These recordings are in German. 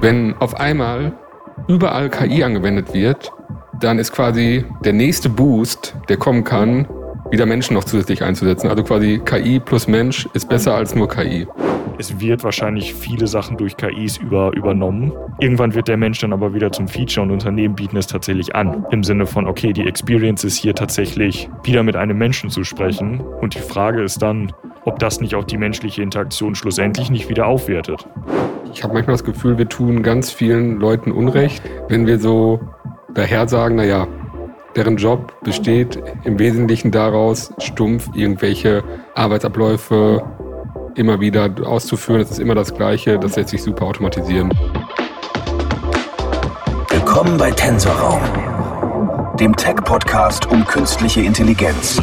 Wenn auf einmal überall KI angewendet wird, dann ist quasi der nächste Boost, der kommen kann, wieder Menschen noch zusätzlich einzusetzen. Also quasi KI plus Mensch ist besser als nur KI. Es wird wahrscheinlich viele Sachen durch KIs über, übernommen. Irgendwann wird der Mensch dann aber wieder zum Feature und Unternehmen bieten es tatsächlich an. Im Sinne von, okay, die Experience ist hier tatsächlich wieder mit einem Menschen zu sprechen. Und die Frage ist dann, ob das nicht auch die menschliche Interaktion schlussendlich nicht wieder aufwertet. Ich habe manchmal das Gefühl, wir tun ganz vielen Leuten Unrecht, wenn wir so daher sagen, naja, deren Job besteht im Wesentlichen daraus, stumpf irgendwelche Arbeitsabläufe immer wieder auszuführen. Es ist immer das Gleiche, das lässt sich super automatisieren. Willkommen bei Tensorraum, dem Tech-Podcast um künstliche Intelligenz.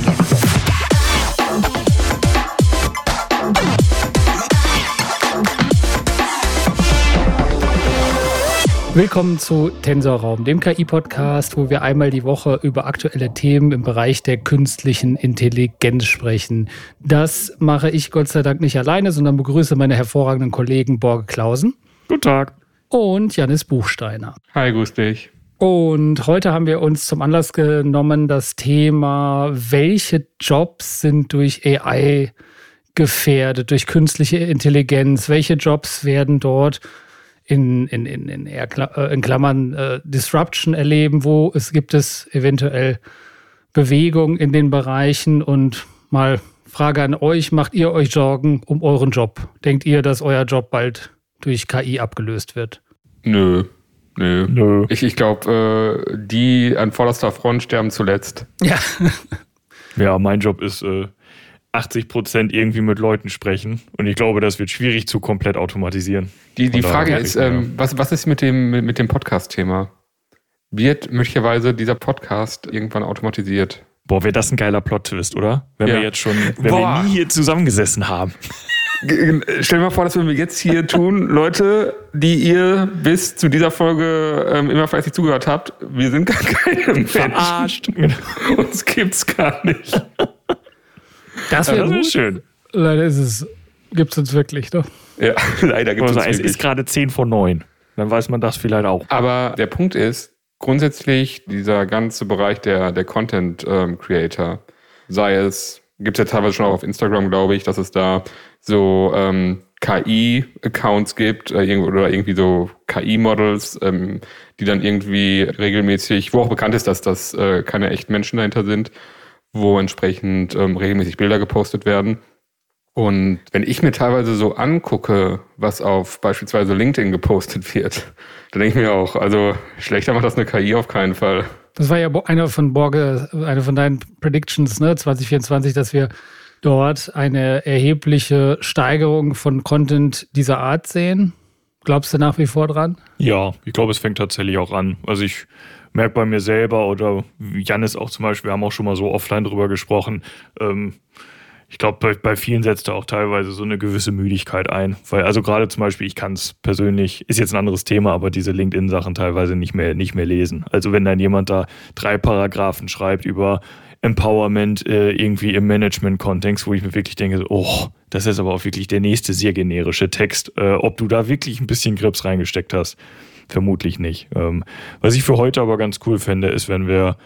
Willkommen zu Tensorraum, dem KI-Podcast, wo wir einmal die Woche über aktuelle Themen im Bereich der künstlichen Intelligenz sprechen. Das mache ich Gott sei Dank nicht alleine, sondern begrüße meine hervorragenden Kollegen Borge Klausen. Guten Tag. Und Janis Buchsteiner. Hi, grüß dich. Und heute haben wir uns zum Anlass genommen, das Thema, welche Jobs sind durch AI gefährdet, durch künstliche Intelligenz, welche Jobs werden dort in, in, in, in, äh, in Klammern äh, Disruption erleben, wo es gibt es eventuell Bewegung in den Bereichen und mal Frage an euch, macht ihr euch Sorgen um euren Job? Denkt ihr, dass euer Job bald durch KI abgelöst wird? Nö. Nö. Nö. Ich, ich glaube, äh, die an vorderster Front sterben zuletzt. Ja. ja, mein Job ist äh, 80 Prozent irgendwie mit Leuten sprechen. Und ich glaube, das wird schwierig zu komplett automatisieren. Die, die Frage ist, ähm, was, was ist mit dem, mit, mit dem Podcast-Thema? Wird möglicherweise dieser Podcast irgendwann automatisiert? Boah, wäre das ein geiler Plot-Twist, oder? Wenn ja. wir jetzt schon, wenn Boah. wir nie hier zusammengesessen haben. Stell dir mal vor, das würden wir jetzt hier tun. Leute, die ihr bis zu dieser Folge ähm, immer fleißig zugehört habt, wir sind gar keine Menschen. Verarscht. Uns gibt's gar nicht. Das wäre ja, schön. Leider ist es, gibt es uns wirklich, doch. Ja, leider gibt es uns Es ist gerade 10 vor 9. Dann weiß man das vielleicht auch. Aber der Punkt ist, grundsätzlich dieser ganze Bereich der, der Content ähm, Creator, sei es, gibt es ja teilweise schon auch auf Instagram, glaube ich, dass es da so ähm, KI-Accounts gibt äh, oder irgendwie so KI-Models, ähm, die dann irgendwie regelmäßig, wo auch bekannt ist, dass das äh, keine echten Menschen dahinter sind, wo entsprechend ähm, regelmäßig Bilder gepostet werden. Und wenn ich mir teilweise so angucke, was auf beispielsweise LinkedIn gepostet wird, dann denke ich mir auch, also schlechter macht das eine KI auf keinen Fall. Das war ja einer von Borge, eine von deinen Predictions, ne, 2024, dass wir dort eine erhebliche Steigerung von Content dieser Art sehen. Glaubst du nach wie vor dran? Ja, ich glaube, es fängt tatsächlich auch an. Also ich merke bei mir selber oder Janis auch zum Beispiel, wir haben auch schon mal so offline drüber gesprochen. Ähm, ich glaube, bei, bei, vielen setzt da auch teilweise so eine gewisse Müdigkeit ein. Weil, also gerade zum Beispiel, ich kann es persönlich, ist jetzt ein anderes Thema, aber diese LinkedIn-Sachen teilweise nicht mehr, nicht mehr lesen. Also wenn dann jemand da drei Paragraphen schreibt über Empowerment äh, irgendwie im Management-Kontext, wo ich mir wirklich denke, oh, das ist aber auch wirklich der nächste sehr generische Text. Äh, ob du da wirklich ein bisschen Grips reingesteckt hast. Vermutlich nicht. Ähm, was ich für heute aber ganz cool fände, ist, wenn wir,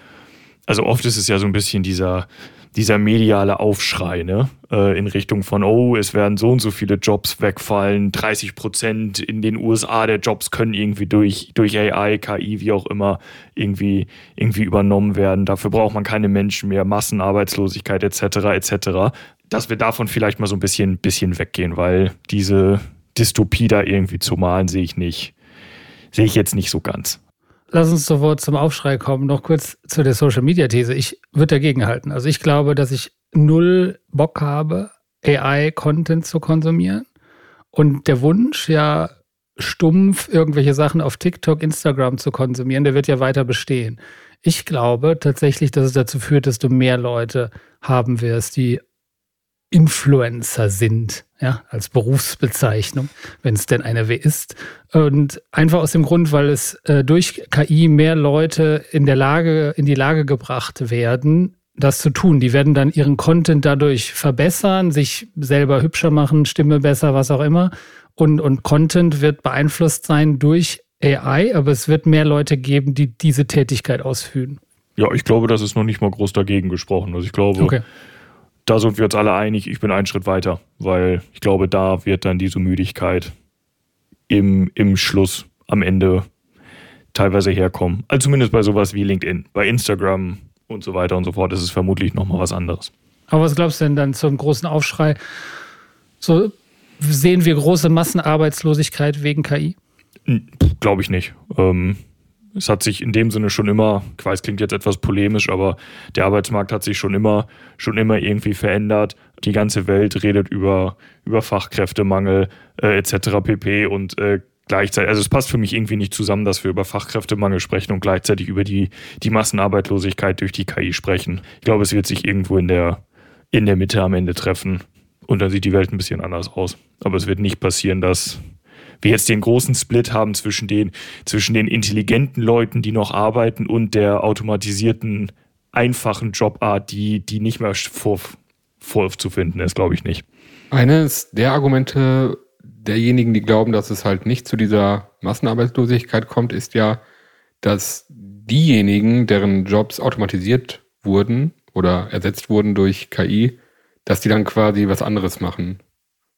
also oft ist es ja so ein bisschen dieser, dieser mediale Aufschrei, ne? Äh, in Richtung von, oh, es werden so und so viele Jobs wegfallen, 30 Prozent in den USA der Jobs können irgendwie durch, durch AI, KI, wie auch immer, irgendwie, irgendwie übernommen werden. Dafür braucht man keine Menschen mehr, Massenarbeitslosigkeit etc. etc. Dass wir davon vielleicht mal so ein bisschen, bisschen weggehen, weil diese Dystopie da irgendwie zu malen, sehe ich nicht sehe ich jetzt nicht so ganz. Lass uns sofort zum Aufschrei kommen. Noch kurz zu der Social Media These. Ich würde dagegen halten. Also ich glaube, dass ich null Bock habe, AI-Content zu konsumieren. Und der Wunsch, ja, stumpf irgendwelche Sachen auf TikTok, Instagram zu konsumieren, der wird ja weiter bestehen. Ich glaube tatsächlich, dass es dazu führt, dass du mehr Leute haben wirst, die Influencer sind, ja, als Berufsbezeichnung, wenn es denn eine ist. Und einfach aus dem Grund, weil es äh, durch KI mehr Leute in der Lage, in die Lage gebracht werden, das zu tun. Die werden dann ihren Content dadurch verbessern, sich selber hübscher machen, Stimme besser, was auch immer. und, und Content wird beeinflusst sein durch AI, aber es wird mehr Leute geben, die diese Tätigkeit ausführen. Ja, ich glaube, das ist noch nicht mal groß dagegen gesprochen. Also ich glaube, okay. Da sind wir uns alle einig, ich bin einen Schritt weiter, weil ich glaube, da wird dann diese Müdigkeit im, im Schluss am Ende teilweise herkommen. Also zumindest bei sowas wie LinkedIn, bei Instagram und so weiter und so fort ist es vermutlich nochmal was anderes. Aber was glaubst du denn dann zum großen Aufschrei? So sehen wir große Massenarbeitslosigkeit wegen KI? Glaube ich nicht. Ähm, es hat sich in dem Sinne schon immer, ich weiß, klingt jetzt etwas polemisch, aber der Arbeitsmarkt hat sich schon immer, schon immer irgendwie verändert. Die ganze Welt redet über, über Fachkräftemangel äh, etc. pp. Und äh, gleichzeitig, also es passt für mich irgendwie nicht zusammen, dass wir über Fachkräftemangel sprechen und gleichzeitig über die, die Massenarbeitslosigkeit durch die KI sprechen. Ich glaube, es wird sich irgendwo in der, in der Mitte am Ende treffen. Und dann sieht die Welt ein bisschen anders aus. Aber es wird nicht passieren, dass wir jetzt den großen Split haben zwischen den, zwischen den intelligenten Leuten, die noch arbeiten und der automatisierten, einfachen Jobart, die, die nicht mehr vor, vorzufinden ist, glaube ich nicht. Eines der Argumente derjenigen, die glauben, dass es halt nicht zu dieser Massenarbeitslosigkeit kommt, ist ja, dass diejenigen, deren Jobs automatisiert wurden oder ersetzt wurden durch KI, dass die dann quasi was anderes machen.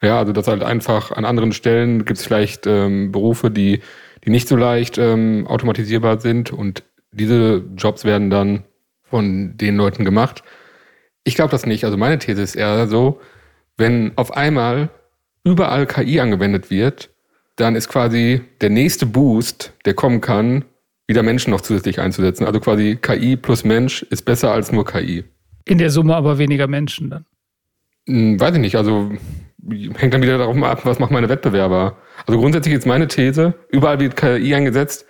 Ja, also dass halt einfach an anderen Stellen gibt es vielleicht ähm, Berufe, die, die nicht so leicht ähm, automatisierbar sind und diese Jobs werden dann von den Leuten gemacht. Ich glaube das nicht. Also meine These ist eher so, wenn auf einmal überall KI angewendet wird, dann ist quasi der nächste Boost, der kommen kann, wieder Menschen noch zusätzlich einzusetzen. Also quasi KI plus Mensch ist besser als nur KI. In der Summe aber weniger Menschen dann. Hm, weiß ich nicht. Also hängt dann wieder darum ab, was machen meine Wettbewerber. Also grundsätzlich ist meine These, überall wird KI eingesetzt,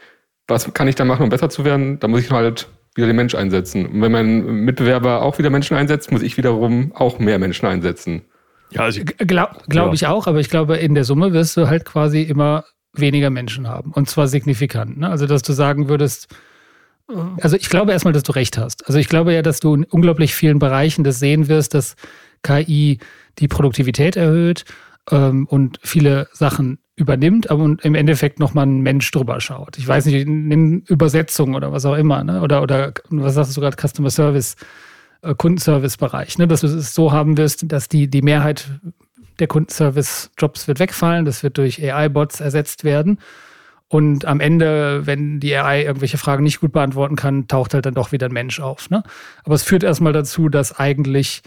was kann ich da machen, um besser zu werden? Da muss ich halt wieder den Mensch einsetzen. Und wenn mein Mitbewerber auch wieder Menschen einsetzt, muss ich wiederum auch mehr Menschen einsetzen. Ja, also glaube glaub ja. ich auch, aber ich glaube, in der Summe wirst du halt quasi immer weniger Menschen haben. Und zwar signifikant. Ne? Also, dass du sagen würdest, äh, also ich glaube erstmal, dass du recht hast. Also ich glaube ja, dass du in unglaublich vielen Bereichen das sehen wirst, dass KI die Produktivität erhöht ähm, und viele Sachen übernimmt, aber im Endeffekt nochmal ein Mensch drüber schaut. Ich weiß nicht, in Übersetzung oder was auch immer, ne? Oder, oder was sagst du gerade, Customer Service, äh, Kundenservice-Bereich, ne? Dass du es so haben wirst, dass die, die Mehrheit der Kundenservice-Jobs wird wegfallen, das wird durch AI-Bots ersetzt werden. Und am Ende, wenn die AI irgendwelche Fragen nicht gut beantworten kann, taucht halt dann doch wieder ein Mensch auf. Ne? Aber es führt erstmal dazu, dass eigentlich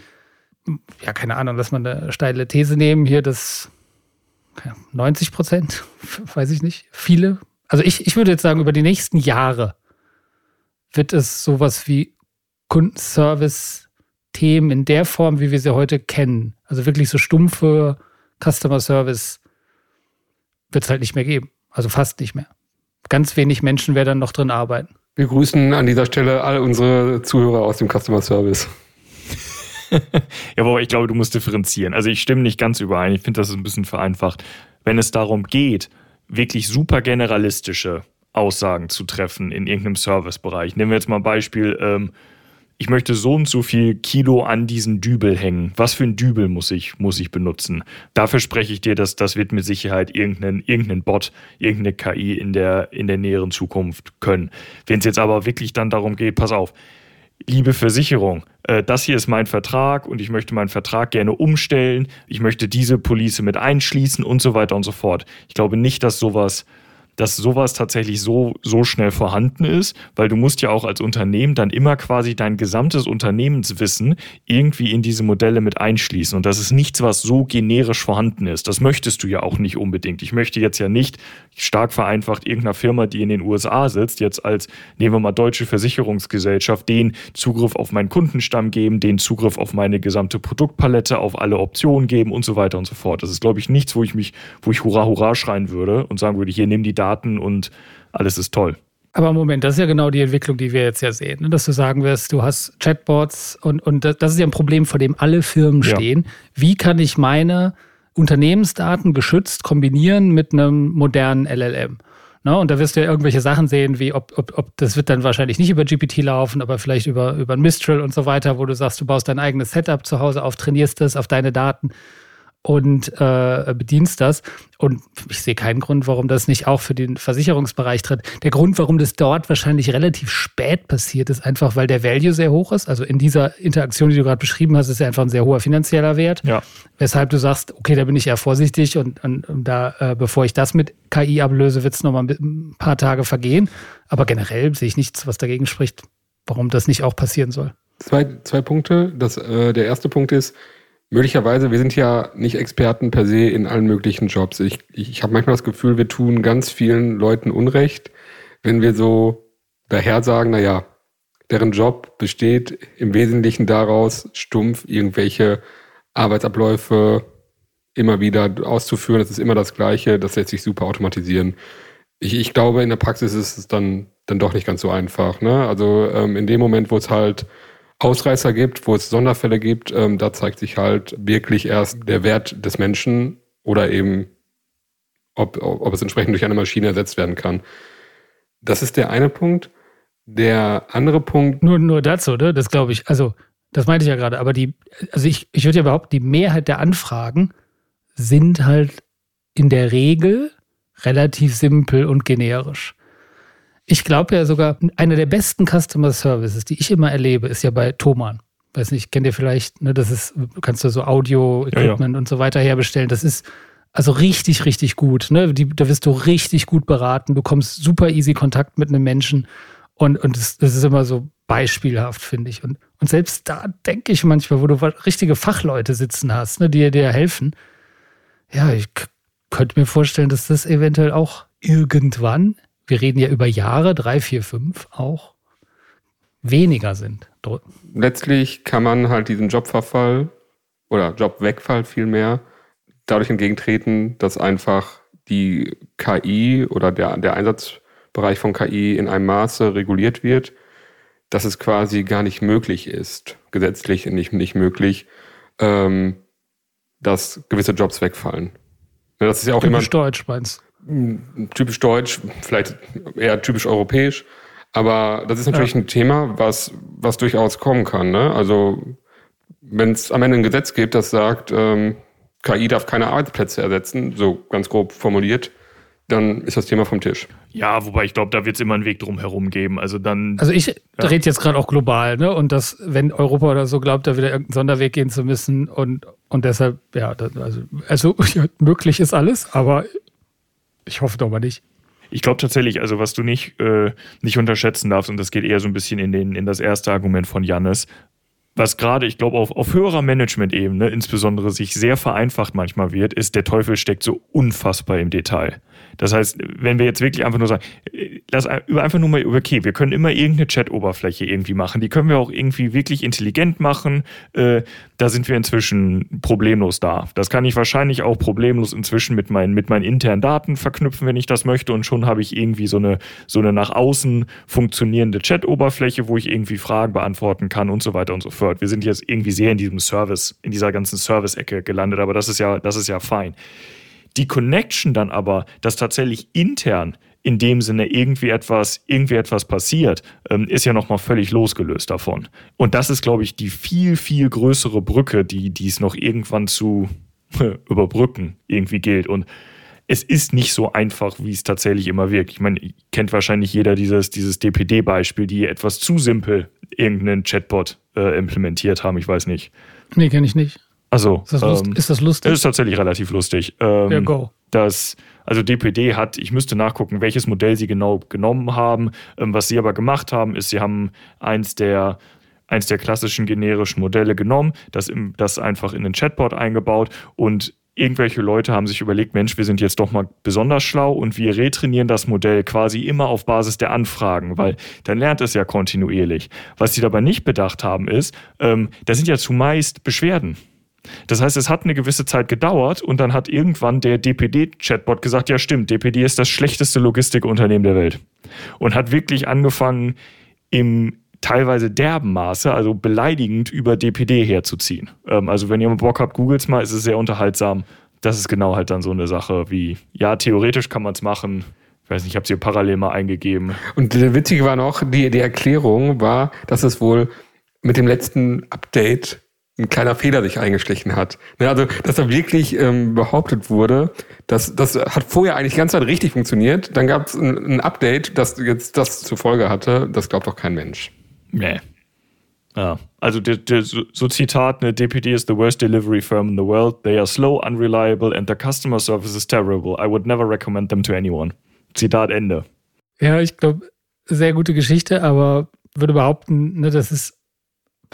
ja, keine Ahnung, lass mal eine steile These nehmen, hier das 90 Prozent, weiß ich nicht, viele. Also ich, ich würde jetzt sagen, über die nächsten Jahre wird es sowas wie Kundenservice-Themen in der Form, wie wir sie heute kennen, also wirklich so stumpfe Customer Service, wird es halt nicht mehr geben. Also fast nicht mehr. Ganz wenig Menschen werden dann noch drin arbeiten. Wir grüßen an dieser Stelle all unsere Zuhörer aus dem Customer Service. ja, aber ich glaube, du musst differenzieren. Also ich stimme nicht ganz überein. Ich finde, das ist ein bisschen vereinfacht. Wenn es darum geht, wirklich super generalistische Aussagen zu treffen in irgendeinem Servicebereich. Nehmen wir jetzt mal ein Beispiel. Ähm, ich möchte so und so viel Kilo an diesen Dübel hängen. Was für ein Dübel muss ich, muss ich benutzen? Dafür spreche ich dir, dass das wird mit Sicherheit irgendein, irgendein Bot, irgendeine KI in der, in der näheren Zukunft können. Wenn es jetzt aber wirklich dann darum geht, pass auf, liebe Versicherung, äh, das hier ist mein Vertrag und ich möchte meinen Vertrag gerne umstellen, ich möchte diese Police mit einschließen und so weiter und so fort. Ich glaube nicht, dass sowas dass sowas tatsächlich so, so schnell vorhanden ist, weil du musst ja auch als Unternehmen dann immer quasi dein gesamtes Unternehmenswissen irgendwie in diese Modelle mit einschließen. Und das ist nichts, was so generisch vorhanden ist. Das möchtest du ja auch nicht unbedingt. Ich möchte jetzt ja nicht stark vereinfacht irgendeiner Firma, die in den USA sitzt, jetzt als, nehmen wir mal Deutsche Versicherungsgesellschaft, den Zugriff auf meinen Kundenstamm geben, den Zugriff auf meine gesamte Produktpalette, auf alle Optionen geben und so weiter und so fort. Das ist, glaube ich, nichts, wo ich mich, wo ich hurra, hurra schreien würde und sagen würde, hier, nimm die Daten Daten und alles ist toll. Aber Moment, das ist ja genau die Entwicklung, die wir jetzt ja sehen. Ne? Dass du sagen wirst, du hast Chatbots und, und das ist ja ein Problem, vor dem alle Firmen stehen. Ja. Wie kann ich meine Unternehmensdaten geschützt kombinieren mit einem modernen LLM? Ne? Und da wirst du ja irgendwelche Sachen sehen, wie ob, ob, ob das wird dann wahrscheinlich nicht über GPT laufen, aber vielleicht über, über Mistral und so weiter, wo du sagst, du baust dein eigenes Setup zu Hause auf, trainierst es auf deine Daten und äh, bedienst das. Und ich sehe keinen Grund, warum das nicht auch für den Versicherungsbereich tritt. Der Grund, warum das dort wahrscheinlich relativ spät passiert, ist einfach, weil der Value sehr hoch ist. Also in dieser Interaktion, die du gerade beschrieben hast, ist ja einfach ein sehr hoher finanzieller Wert. Ja. Weshalb du sagst, okay, da bin ich eher vorsichtig und, und, und da, äh, bevor ich das mit KI ablöse, wird es nochmal ein paar Tage vergehen. Aber generell sehe ich nichts, was dagegen spricht, warum das nicht auch passieren soll. Zwei, zwei Punkte. Das, äh, der erste Punkt ist, möglicherweise, wir sind ja nicht Experten per se in allen möglichen Jobs. Ich, ich, ich habe manchmal das Gefühl, wir tun ganz vielen Leuten Unrecht, wenn wir so daher sagen, naja, deren Job besteht im Wesentlichen daraus, stumpf irgendwelche Arbeitsabläufe immer wieder auszuführen. Das ist immer das Gleiche, das lässt sich super automatisieren. Ich, ich glaube, in der Praxis ist es dann, dann doch nicht ganz so einfach. Ne? Also ähm, in dem Moment, wo es halt Ausreißer gibt, wo es Sonderfälle gibt, ähm, da zeigt sich halt wirklich erst der Wert des Menschen oder eben, ob, ob es entsprechend durch eine Maschine ersetzt werden kann. Das ist der eine Punkt. Der andere Punkt. Nur, nur dazu, ne? Das glaube ich, also, das meinte ich ja gerade, aber die, also ich, ich würde ja behaupten, die Mehrheit der Anfragen sind halt in der Regel relativ simpel und generisch. Ich glaube ja sogar, einer der besten Customer Services, die ich immer erlebe, ist ja bei Thomann. Weiß nicht, kennt ihr vielleicht, ne, das ist, kannst du so Audio-Equipment ja, ja. und so weiter herbestellen. Das ist also richtig, richtig gut. Ne? Die, da wirst du richtig gut beraten. Du kommst super easy Kontakt mit einem Menschen. Und, und das, das ist immer so beispielhaft, finde ich. Und, und selbst da denke ich manchmal, wo du richtige Fachleute sitzen hast, ne, die dir helfen. Ja, ich könnte mir vorstellen, dass das eventuell auch irgendwann wir reden ja über Jahre, drei, vier, fünf auch, weniger sind. Letztlich kann man halt diesen Jobverfall oder Jobwegfall vielmehr dadurch entgegentreten, dass einfach die KI oder der, der Einsatzbereich von KI in einem Maße reguliert wird, dass es quasi gar nicht möglich ist, gesetzlich nicht, nicht möglich, ähm, dass gewisse Jobs wegfallen. Das ist ja auch Typisch immer. Deutsch meinst typisch deutsch, vielleicht eher typisch europäisch. Aber das ist natürlich ja. ein Thema, was, was durchaus kommen kann. Ne? Also wenn es am Ende ein Gesetz gibt, das sagt, ähm, KI darf keine Arbeitsplätze ersetzen, so ganz grob formuliert, dann ist das Thema vom Tisch. Ja, wobei ich glaube, da wird es immer einen Weg drum herum geben. Also dann. Also ich ja. rede jetzt gerade auch global, ne? Und dass, wenn Europa oder so glaubt, da wieder irgendeinen Sonderweg gehen zu müssen und, und deshalb, ja, das, also, also möglich ist alles, aber ich hoffe doch mal nicht. Ich glaube tatsächlich, also was du nicht, äh, nicht unterschätzen darfst, und das geht eher so ein bisschen in, den, in das erste Argument von Jannis, was gerade, ich glaube, auf, auf höherer Management-Ebene insbesondere sich sehr vereinfacht manchmal wird, ist, der Teufel steckt so unfassbar im Detail. Das heißt, wenn wir jetzt wirklich einfach nur sagen, lass einfach nur mal, okay, wir können immer irgendeine Chat-Oberfläche irgendwie machen. Die können wir auch irgendwie wirklich intelligent machen. Äh, da sind wir inzwischen problemlos da. Das kann ich wahrscheinlich auch problemlos inzwischen mit meinen, mit meinen internen Daten verknüpfen, wenn ich das möchte. Und schon habe ich irgendwie so eine, so eine nach außen funktionierende Chat-Oberfläche, wo ich irgendwie Fragen beantworten kann und so weiter und so fort. Wir sind jetzt irgendwie sehr in diesem Service, in dieser ganzen Service-Ecke gelandet, aber das ist ja, das ist ja fein. Die Connection dann aber, dass tatsächlich intern in dem Sinne irgendwie etwas, irgendwie etwas passiert, ähm, ist ja nochmal völlig losgelöst davon. Und das ist, glaube ich, die viel, viel größere Brücke, die, die es noch irgendwann zu überbrücken irgendwie gilt. Und es ist nicht so einfach, wie es tatsächlich immer wirkt. Ich meine, kennt wahrscheinlich jeder dieses, dieses DPD-Beispiel, die etwas zu simpel irgendeinen Chatbot äh, implementiert haben. Ich weiß nicht. Nee, kenne ich nicht. Also, ist das, ähm, ist das lustig? Ist tatsächlich relativ lustig. Ähm, ja, go. Das, also DPD hat, ich müsste nachgucken, welches Modell sie genau genommen haben. Ähm, was sie aber gemacht haben, ist, sie haben eins der eins der klassischen generischen Modelle genommen, das, im, das einfach in den Chatbot eingebaut und irgendwelche Leute haben sich überlegt, Mensch, wir sind jetzt doch mal besonders schlau und wir retrainieren das Modell quasi immer auf Basis der Anfragen, weil dann lernt es ja kontinuierlich. Was sie dabei nicht bedacht haben, ist, ähm, da sind ja zumeist Beschwerden. Das heißt, es hat eine gewisse Zeit gedauert und dann hat irgendwann der DPD-Chatbot gesagt, ja stimmt, DPD ist das schlechteste Logistikunternehmen der Welt. Und hat wirklich angefangen, im teilweise derben Maße, also beleidigend über DPD herzuziehen. Ähm, also wenn ihr mal Bock habt, googles mal, ist es sehr unterhaltsam. Das ist genau halt dann so eine Sache wie, ja, theoretisch kann man es machen. Ich weiß nicht, ich habe es hier parallel mal eingegeben. Und der Witzige war noch, die, die Erklärung war, dass es wohl mit dem letzten Update ein kleiner Fehler sich eingeschlichen hat. Ne, also, dass da wirklich ähm, behauptet wurde, dass das hat vorher eigentlich die ganze Zeit richtig funktioniert. Dann gab es ein, ein, Update, das jetzt das zur Folge hatte. Das glaubt doch kein Mensch. Nee. Ja, also der, der, so Zitat, ne, DPD is the worst delivery firm in the world. They are slow, unreliable and their customer service is terrible. I would never recommend them to anyone. Zitat Ende. Ja, ich glaube, sehr gute Geschichte, aber würde behaupten, ne, das ist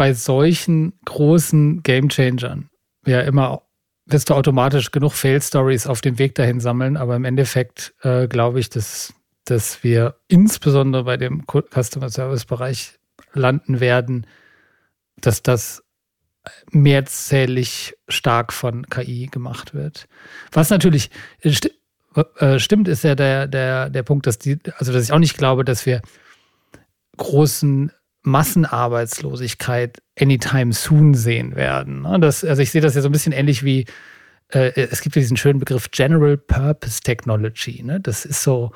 bei solchen großen Gamechangern ja immer wirst du automatisch genug Fail-Stories auf dem Weg dahin sammeln, aber im Endeffekt äh, glaube ich, dass, dass wir insbesondere bei dem Customer Service-Bereich landen werden, dass das mehrzählig stark von KI gemacht wird. Was natürlich sti äh, stimmt, ist ja der, der, der Punkt, dass die, also dass ich auch nicht glaube, dass wir großen Massenarbeitslosigkeit anytime soon sehen werden. Ne? Das, also ich sehe das ja so ein bisschen ähnlich wie, äh, es gibt ja diesen schönen Begriff General Purpose Technology. Ne? Das ist so,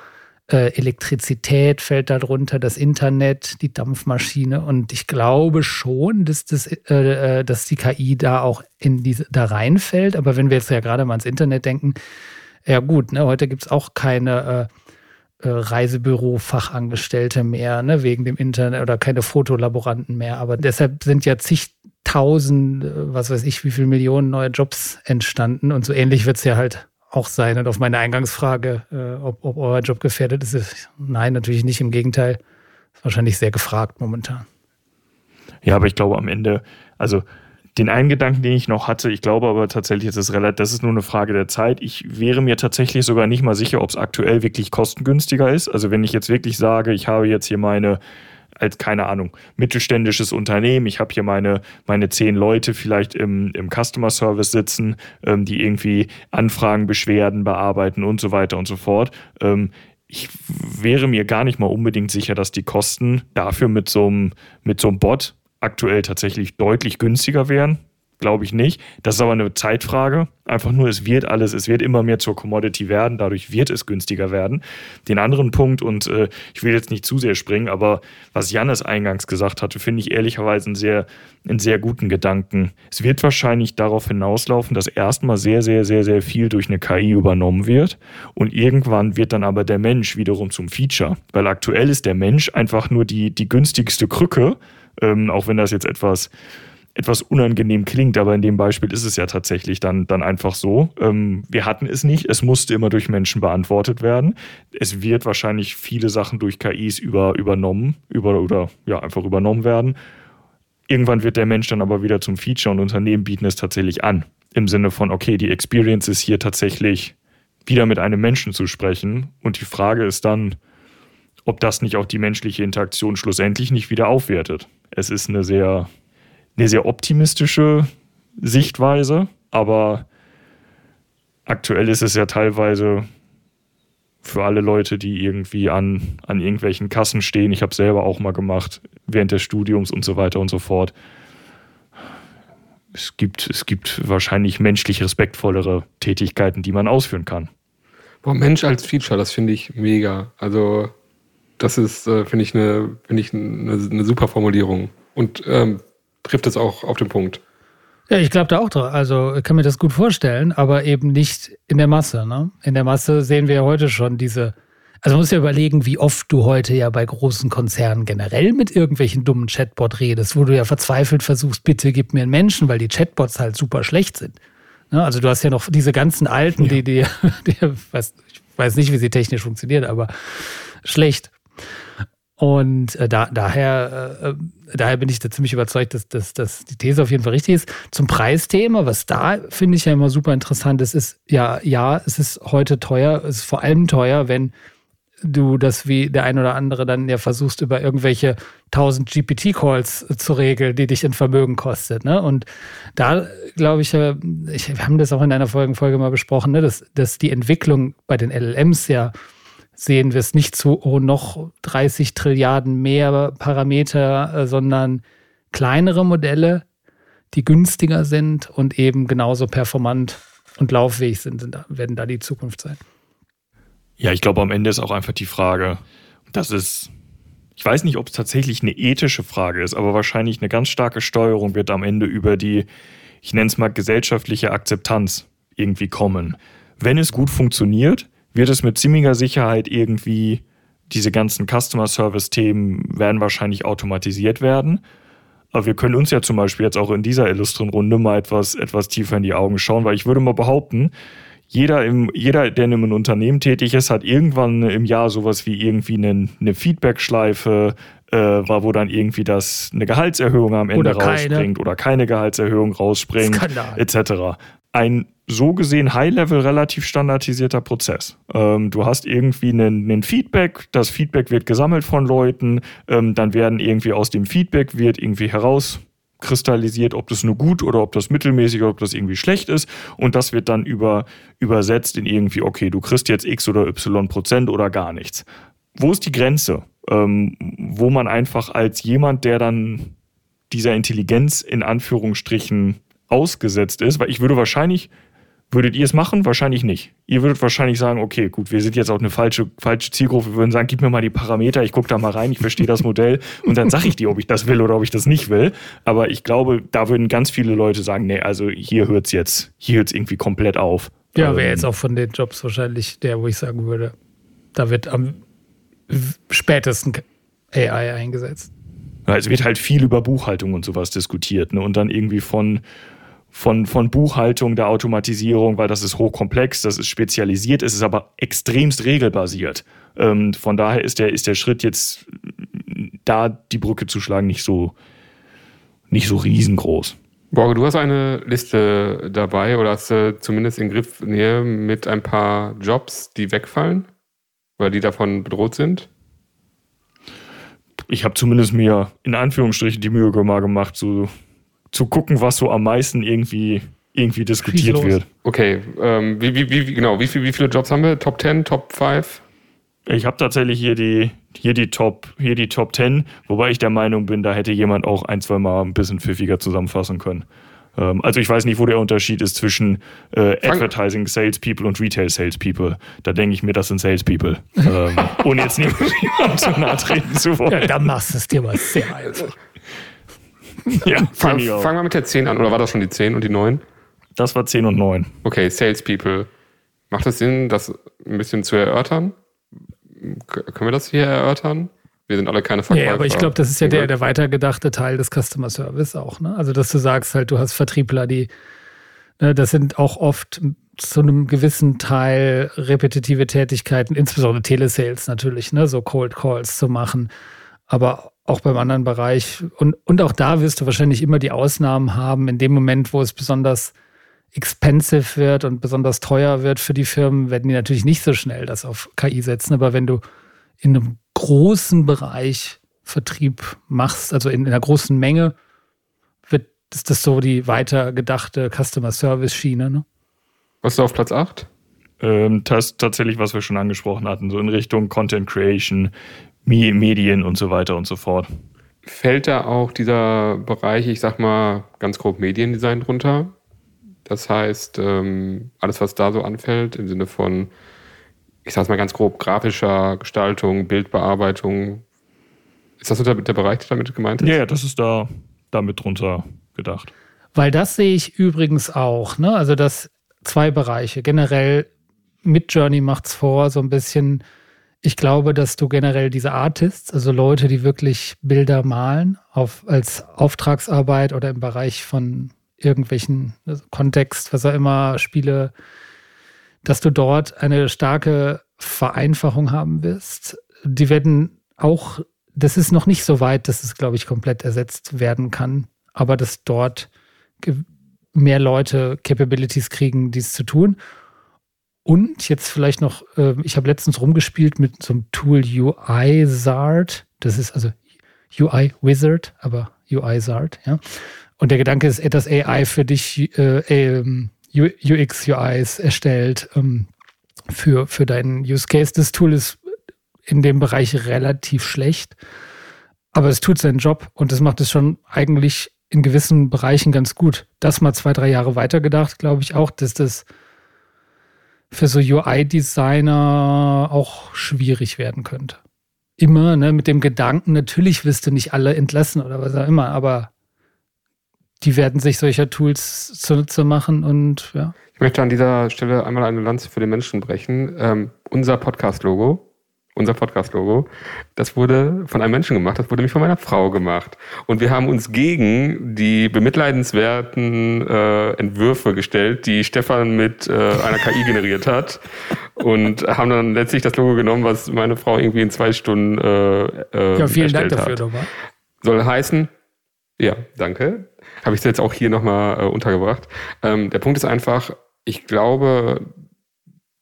äh, Elektrizität fällt darunter, das Internet, die Dampfmaschine. Und ich glaube schon, dass, das, äh, äh, dass die KI da auch in diese, da reinfällt. Aber wenn wir jetzt ja gerade mal ans Internet denken, ja gut, ne, heute gibt es auch keine äh, Reisebüro-Fachangestellte mehr, ne, wegen dem Internet oder keine Fotolaboranten mehr. Aber deshalb sind ja zigtausend, äh, was weiß ich, wie viele Millionen neue Jobs entstanden. Und so ähnlich wird es ja halt auch sein. Und auf meine Eingangsfrage, äh, ob, ob euer Job gefährdet ist, ist nein, natürlich nicht. Im Gegenteil, ist wahrscheinlich sehr gefragt momentan. Ja, aber ich glaube am Ende, also den einen Gedanken, den ich noch hatte, ich glaube aber tatsächlich, ist es relativ, das ist nur eine Frage der Zeit. Ich wäre mir tatsächlich sogar nicht mal sicher, ob es aktuell wirklich kostengünstiger ist. Also wenn ich jetzt wirklich sage, ich habe jetzt hier meine als, keine Ahnung, mittelständisches Unternehmen. Ich habe hier meine, meine zehn Leute vielleicht im, im Customer Service sitzen, ähm, die irgendwie Anfragen, Beschwerden bearbeiten und so weiter und so fort. Ähm, ich wäre mir gar nicht mal unbedingt sicher, dass die Kosten dafür mit so einem, mit so einem Bot aktuell tatsächlich deutlich günstiger wären. Glaube ich nicht. Das ist aber eine Zeitfrage. Einfach nur, es wird alles, es wird immer mehr zur Commodity werden, dadurch wird es günstiger werden. Den anderen Punkt, und äh, ich will jetzt nicht zu sehr springen, aber was Jannes eingangs gesagt hatte, finde ich ehrlicherweise einen sehr, einen sehr guten Gedanken. Es wird wahrscheinlich darauf hinauslaufen, dass erstmal sehr, sehr, sehr, sehr viel durch eine KI übernommen wird und irgendwann wird dann aber der Mensch wiederum zum Feature, weil aktuell ist der Mensch einfach nur die, die günstigste Krücke ähm, auch wenn das jetzt etwas, etwas unangenehm klingt, aber in dem Beispiel ist es ja tatsächlich dann, dann einfach so. Ähm, wir hatten es nicht, es musste immer durch Menschen beantwortet werden. Es wird wahrscheinlich viele Sachen durch KIs über, übernommen, über, oder ja, einfach übernommen werden. Irgendwann wird der Mensch dann aber wieder zum Feature und Unternehmen bieten es tatsächlich an. Im Sinne von, okay, die Experience ist hier tatsächlich wieder mit einem Menschen zu sprechen. Und die Frage ist dann, ob das nicht auch die menschliche Interaktion schlussendlich nicht wieder aufwertet. Es ist eine sehr, eine sehr optimistische Sichtweise, aber aktuell ist es ja teilweise für alle Leute, die irgendwie an, an irgendwelchen Kassen stehen. Ich habe selber auch mal gemacht, während des Studiums und so weiter und so fort. Es gibt, es gibt wahrscheinlich menschlich respektvollere Tätigkeiten, die man ausführen kann. Boah, Mensch als Feature, das finde ich mega. Also das ist, äh, finde ich, eine, finde ich eine, eine super Formulierung und ähm, trifft es auch auf den Punkt. Ja, ich glaube da auch dran. Also ich kann mir das gut vorstellen, aber eben nicht in der Masse. Ne? In der Masse sehen wir ja heute schon diese. Also man muss ja überlegen, wie oft du heute ja bei großen Konzernen generell mit irgendwelchen dummen Chatbot redest, wo du ja verzweifelt versuchst, bitte gib mir einen Menschen, weil die Chatbots halt super schlecht sind. Ne? Also du hast ja noch diese ganzen alten, ja. die, die, die weiß, ich weiß nicht, wie sie technisch funktionieren, aber schlecht. Und äh, da, daher, äh, daher bin ich da ziemlich überzeugt, dass, dass, dass die These auf jeden Fall richtig ist. Zum Preisthema, was da finde ich ja immer super interessant ist, ist, ja, ja, es ist heute teuer, es ist vor allem teuer, wenn du das wie der ein oder andere dann ja versuchst, über irgendwelche 1000 GPT-Calls zu regeln, die dich in Vermögen kostet. Ne? Und da glaube ich, äh, ich, wir haben das auch in einer Folge, Folge mal besprochen, ne? dass, dass die Entwicklung bei den LLMs ja sehen wir es nicht zu oh, noch 30 Trilliarden mehr Parameter, äh, sondern kleinere Modelle, die günstiger sind und eben genauso performant und laufweg sind, werden da die Zukunft sein. Ja, ich glaube, am Ende ist auch einfach die Frage, das ist ich weiß nicht, ob es tatsächlich eine ethische Frage ist, aber wahrscheinlich eine ganz starke Steuerung wird am Ende über die, ich nenne es mal, gesellschaftliche Akzeptanz irgendwie kommen. Wenn es gut funktioniert, wird es mit ziemlicher Sicherheit irgendwie, diese ganzen Customer Service-Themen werden wahrscheinlich automatisiert werden. Aber wir können uns ja zum Beispiel jetzt auch in dieser illustren Runde mal etwas, etwas tiefer in die Augen schauen, weil ich würde mal behaupten, jeder, im, jeder, der in einem Unternehmen tätig ist, hat irgendwann im Jahr sowas wie irgendwie eine, eine Feedback-Schleife, äh, wo dann irgendwie das eine Gehaltserhöhung am Ende Oder rausspringt oder keine Gehaltserhöhung rausspringt, Skandal. etc. Ein so gesehen High-Level relativ standardisierter Prozess. Ähm, du hast irgendwie einen, Feedback, das Feedback wird gesammelt von Leuten, ähm, dann werden irgendwie aus dem Feedback wird irgendwie heraus kristallisiert, ob das nur gut oder ob das mittelmäßig oder ob das irgendwie schlecht ist. Und das wird dann über, übersetzt in irgendwie, okay, du kriegst jetzt X oder Y Prozent oder gar nichts. Wo ist die Grenze? Ähm, wo man einfach als jemand, der dann dieser Intelligenz in Anführungsstrichen ausgesetzt ist, weil ich würde wahrscheinlich, würdet ihr es machen? Wahrscheinlich nicht. Ihr würdet wahrscheinlich sagen, okay, gut, wir sind jetzt auch eine falsche, falsche Zielgruppe. Wir würden sagen, gib mir mal die Parameter, ich gucke da mal rein, ich verstehe das Modell und dann sage ich dir, ob ich das will oder ob ich das nicht will. Aber ich glaube, da würden ganz viele Leute sagen, nee, also hier hört's jetzt, hier hört's irgendwie komplett auf. Ja, Ähm, wäre jetzt auch von den Jobs wahrscheinlich der, wo ich sagen würde, da wird am spätesten AI eingesetzt. Ja, Es wird halt viel über Buchhaltung und sowas diskutiert. Ne? Und dann irgendwie von, von, von Buchhaltung der Automatisierung, weil das ist hochkomplex, das ist spezialisiert, es ist aber extremst regelbasiert. Ähm, von daher ist der, ist der Schritt jetzt, da die Brücke zu schlagen, nicht so, nicht so riesengroß. Borge, du hast eine Liste dabei oder hast du zumindest in Griffnähe mit ein paar Jobs, die wegfallen? Oder die davon bedroht sind? Ich habe zumindest mir in Anführungsstrichen die Mühe gemacht, zu, zu gucken, was so am meisten irgendwie, irgendwie diskutiert wird. Okay, ähm, wie, wie, wie, genau, wie, viel, wie viele Jobs haben wir? Top 10, Top 5? Ich habe tatsächlich hier die, hier, die Top, hier die Top 10, wobei ich der Meinung bin, da hätte jemand auch ein, zwei Mal ein bisschen pfiffiger zusammenfassen können. Ähm, also ich weiß nicht, wo der Unterschied ist zwischen äh, Advertising Salespeople und Retail Salespeople. Da denke ich mir, das sind Salespeople. ähm, ohne jetzt niemandem zu nahe treten zu wollen. Ja, dann machst du es dir mal sehr einfach. Ja, Fang, fangen wir mit der 10 an, oder war das schon die 10 und die 9? Das war 10 und 9. Okay, Salespeople. Macht es Sinn, das ein bisschen zu erörtern? K können wir das hier erörtern? Wir sind alle keine Verkäufer. Ja, aber ich glaube, das ist ja der, der weitergedachte Teil des Customer Service auch. Ne? Also, dass du sagst halt, du hast Vertriebler, die, ne, das sind auch oft zu einem gewissen Teil repetitive Tätigkeiten, insbesondere Telesales natürlich, ne, so Cold Calls zu machen. Aber auch beim anderen Bereich. Und, und auch da wirst du wahrscheinlich immer die Ausnahmen haben, in dem Moment, wo es besonders expensive wird und besonders teuer wird für die Firmen, werden die natürlich nicht so schnell das auf KI setzen. Aber wenn du in einem großen Bereich Vertrieb machst, also in, in einer großen Menge, wird ist das so die weitergedachte Customer Service Schiene. Ne? Was ist auf Platz 8? Ähm, das tatsächlich, was wir schon angesprochen hatten, so in Richtung Content Creation, Medien und so weiter und so fort. Fällt da auch dieser Bereich, ich sag mal ganz grob Mediendesign drunter? Das heißt, ähm, alles, was da so anfällt, im Sinne von, ich sag's mal ganz grob, grafischer Gestaltung, Bildbearbeitung. Ist das so der, der Bereich, der damit gemeint ist? Ja, ja, das ist da damit drunter gedacht. Weil das sehe ich übrigens auch. Ne? Also das zwei Bereiche. Generell mit Journey macht's vor, so ein bisschen. Ich glaube, dass du generell diese Artists, also Leute, die wirklich Bilder malen, auf, als Auftragsarbeit oder im Bereich von irgendwelchen also Kontext, was auch immer, Spiele, dass du dort eine starke Vereinfachung haben wirst. Die werden auch, das ist noch nicht so weit, dass es, glaube ich, komplett ersetzt werden kann, aber dass dort mehr Leute Capabilities kriegen, dies zu tun. Und jetzt vielleicht noch, äh, ich habe letztens rumgespielt mit so einem Tool UiZard. Das ist also UI Wizard, aber UiZard, ja. Und der Gedanke ist, dass AI für dich äh, ähm, UX, UIs erstellt ähm, für, für deinen Use Case. Das Tool ist in dem Bereich relativ schlecht, aber es tut seinen Job und es macht es schon eigentlich in gewissen Bereichen ganz gut. Das mal zwei, drei Jahre weitergedacht, glaube ich auch, dass das für so UI-Designer auch schwierig werden könnte. immer, ne, mit dem Gedanken, natürlich wirst du nicht alle entlassen oder was auch immer, aber die werden sich solcher Tools zunutze machen und ja. Ich möchte an dieser Stelle einmal eine Lanze für den Menschen brechen. Ähm, unser Podcast-Logo, unser Podcast-Logo, das wurde von einem Menschen gemacht, das wurde nämlich von meiner Frau gemacht. Und wir haben uns gegen die bemitleidenswerten äh, Entwürfe gestellt, die Stefan mit äh, einer KI generiert hat. Und haben dann letztlich das Logo genommen, was meine Frau irgendwie in zwei Stunden äh, äh, Ja, vielen Dank dafür hat. nochmal. Soll heißen, ja, danke. Habe ich jetzt auch hier nochmal äh, untergebracht. Ähm, der Punkt ist einfach, ich glaube,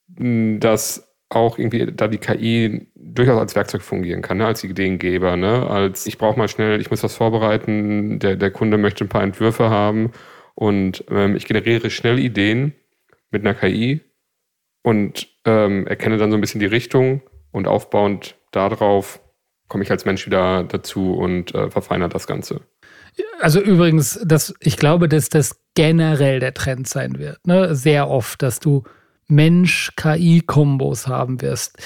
dass auch irgendwie da die KI durchaus als Werkzeug fungieren kann, ne? als Ideengeber, ne? als ich brauche mal schnell, ich muss was vorbereiten, der, der Kunde möchte ein paar Entwürfe haben und ähm, ich generiere schnell Ideen mit einer KI und ähm, erkenne dann so ein bisschen die Richtung und aufbauend darauf komme ich als Mensch wieder dazu und äh, verfeinere das Ganze. Also übrigens, das, ich glaube, dass das generell der Trend sein wird. Ne? Sehr oft, dass du Mensch-KI-Kombos haben wirst.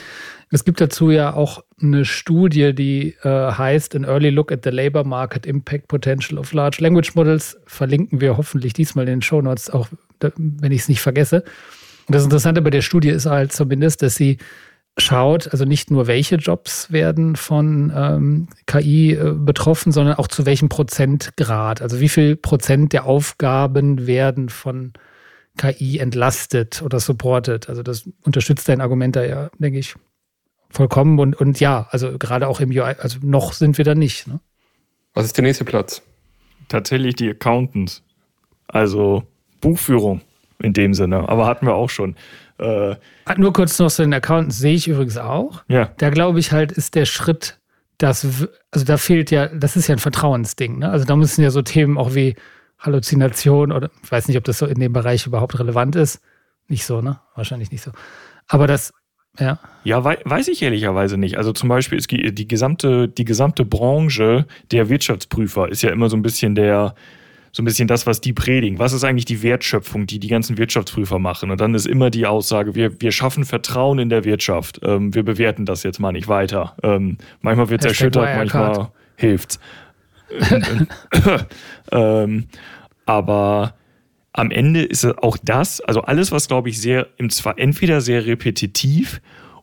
Es gibt dazu ja auch eine Studie, die äh, heißt An Early Look at the Labor Market Impact Potential of Large Language Models. Verlinken wir hoffentlich diesmal in den Show Notes, auch wenn ich es nicht vergesse. Und das Interessante bei der Studie ist halt zumindest, dass sie schaut, also nicht nur welche Jobs werden von ähm, KI äh, betroffen, sondern auch zu welchem Prozentgrad. Also wie viel Prozent der Aufgaben werden von KI entlastet oder supported. Also das unterstützt dein Argument da ja, denke ich, vollkommen. Und, und ja, also gerade auch im UI, also noch sind wir da nicht. Ne? Was ist der nächste Platz? Tatsächlich die Accountants. Also Buchführung in dem Sinne. Aber hatten wir auch schon. Äh, Ah, Nur kurz noch so den Account sehe ich übrigens auch. ja, Da glaube ich halt, ist der Schritt, dass, also da fehlt ja, das ist ja ein Vertrauensding. Ne? Also da müssen ja so Themen auch wie Halluzination oder ich weiß nicht, ob das so in dem Bereich überhaupt relevant ist. Nicht so, ne? Wahrscheinlich nicht so. Aber das, ja. Ja, wei weiß ich ehrlicherweise nicht. Also zum Beispiel ist die, gesamte, die gesamte Branche der Wirtschaftsprüfer ist ja immer so ein bisschen der, so ein bisschen das, was die predigen. Was ist eigentlich die Wertschöpfung, die die ganzen Wirtschaftsprüfer machen? Und dann ist immer die Aussage, wir, wir schaffen Vertrauen in der Wirtschaft. Ähm, wir bewerten das jetzt mal nicht weiter. Ähm, manchmal wird es erschüttert, Wirecard. manchmal hilft's. ähm, aber am Ende ist auch das, also alles, was glaube ich sehr, im zwar entweder sehr repetitiv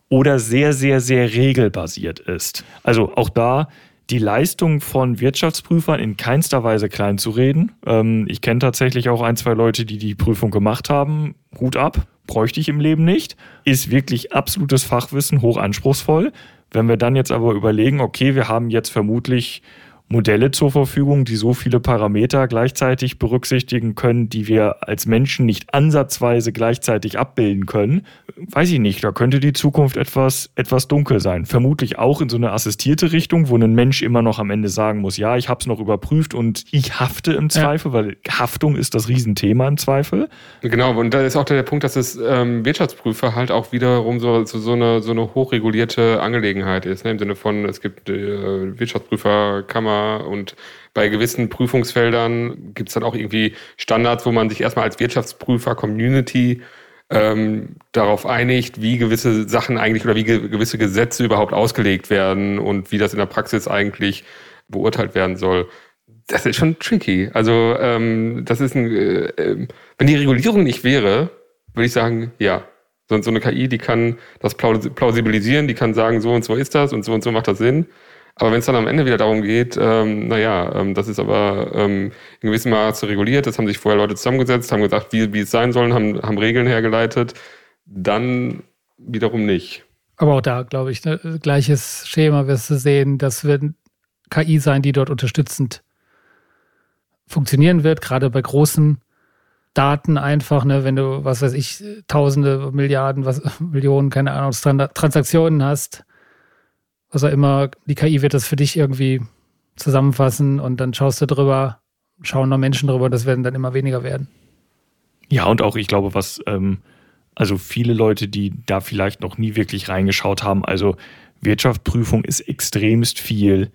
oder sehr, sehr, sehr regelbasiert ist. Also auch da die Leistung von Wirtschaftsprüfern in keinster Weise klein zu reden. Ähm, ich kenne tatsächlich auch ein, zwei Leute, die die Prüfung gemacht haben. Hut ab, bräuchte ich im Leben nicht. Ist wirklich absolutes Fachwissen, hoch anspruchsvoll. Wenn wir dann jetzt aber überlegen, okay, wir haben jetzt vermutlich Modelle zur Verfügung, die so viele Parameter gleichzeitig berücksichtigen können, die wir als Menschen nicht ansatzweise gleichzeitig abbilden können. Weiß ich nicht, da könnte die Zukunft etwas, etwas dunkel sein. Vermutlich auch in so eine assistierte Richtung, wo ein Mensch immer noch am Ende sagen muss, ja, ich habe es noch überprüft und ich hafte im Zweifel, weil Haftung ist das Riesenthema im Zweifel. Genau, und da ist auch der Punkt, dass es ähm, Wirtschaftsprüfer halt auch wiederum so, so, so, eine, so eine hochregulierte Angelegenheit ist. Ne? Im Sinne von, es gibt äh, Wirtschaftsprüferkammer und bei gewissen Prüfungsfeldern gibt es dann auch irgendwie Standards, wo man sich erstmal als Wirtschaftsprüfer-Community ähm, darauf einigt, wie gewisse Sachen eigentlich oder wie ge gewisse Gesetze überhaupt ausgelegt werden und wie das in der Praxis eigentlich beurteilt werden soll. Das ist schon tricky. Also ähm, das ist ein, äh, ähm, wenn die Regulierung nicht wäre, würde ich sagen, ja. So, eine KI, die kann das plaus- plausibilisieren, die kann sagen, so und so ist das und so und so macht das Sinn. Aber wenn es dann am Ende wieder darum geht, ähm, naja, ähm, das ist aber ähm, in gewissem Maße reguliert, das haben sich vorher Leute zusammengesetzt, haben gesagt, wie, wie es sein soll, haben, haben Regeln hergeleitet, dann wiederum nicht. Aber auch da, glaube ich, ne, gleiches Schema wirst du sehen. Das wird KI sein, die dort unterstützend funktionieren wird, gerade bei großen Daten einfach, ne, wenn du, was weiß ich, Tausende, Milliarden, was, Millionen, keine Ahnung, Transaktionen hast, auch immer, die KI wird das für dich irgendwie zusammenfassen und dann schaust du drüber, schauen noch Menschen drüber, das werden dann immer weniger werden. Ja, und auch ich glaube, was, ähm, also viele Leute, die da vielleicht noch nie wirklich reingeschaut haben, also Wirtschaftsprüfung ist extremst viel